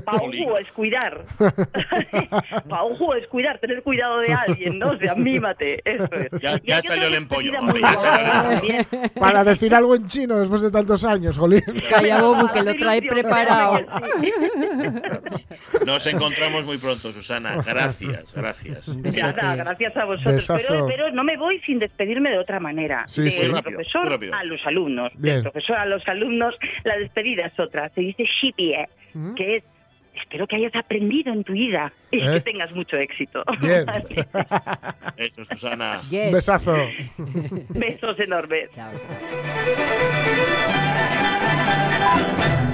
Speaker 13: Pauju es cuidar. *laughs* Pauju es cuidar, tener cuidado de alguien, ¿no? O sea, mímate. Eso es.
Speaker 2: ya, ya salió el empollo.
Speaker 3: Para decir algo en chino después de tantos años, Jolín.
Speaker 4: Calla, Bobu, que lo trae preparado. *laughs*
Speaker 2: Nos encontramos muy pronto, Susana. Gracias, gracias.
Speaker 13: Nada, gracias a vosotros. Pero, pero no me voy sin despedirme de otra manera.
Speaker 3: Sí, sí.
Speaker 13: Profesor
Speaker 2: rápido.
Speaker 13: A los alumnos.
Speaker 3: Bien.
Speaker 13: Del profesor a los alumnos, la despedida es otra. Se dice shipie,
Speaker 3: ¿Mm?
Speaker 13: que es espero que hayas aprendido en tu vida y
Speaker 3: ¿Eh?
Speaker 13: que tengas mucho éxito.
Speaker 3: Bien. *laughs* *laughs*
Speaker 2: Eso, Susana.
Speaker 4: Yes.
Speaker 3: Besazo. *laughs*
Speaker 13: Besos enormes.
Speaker 4: Chao, chao.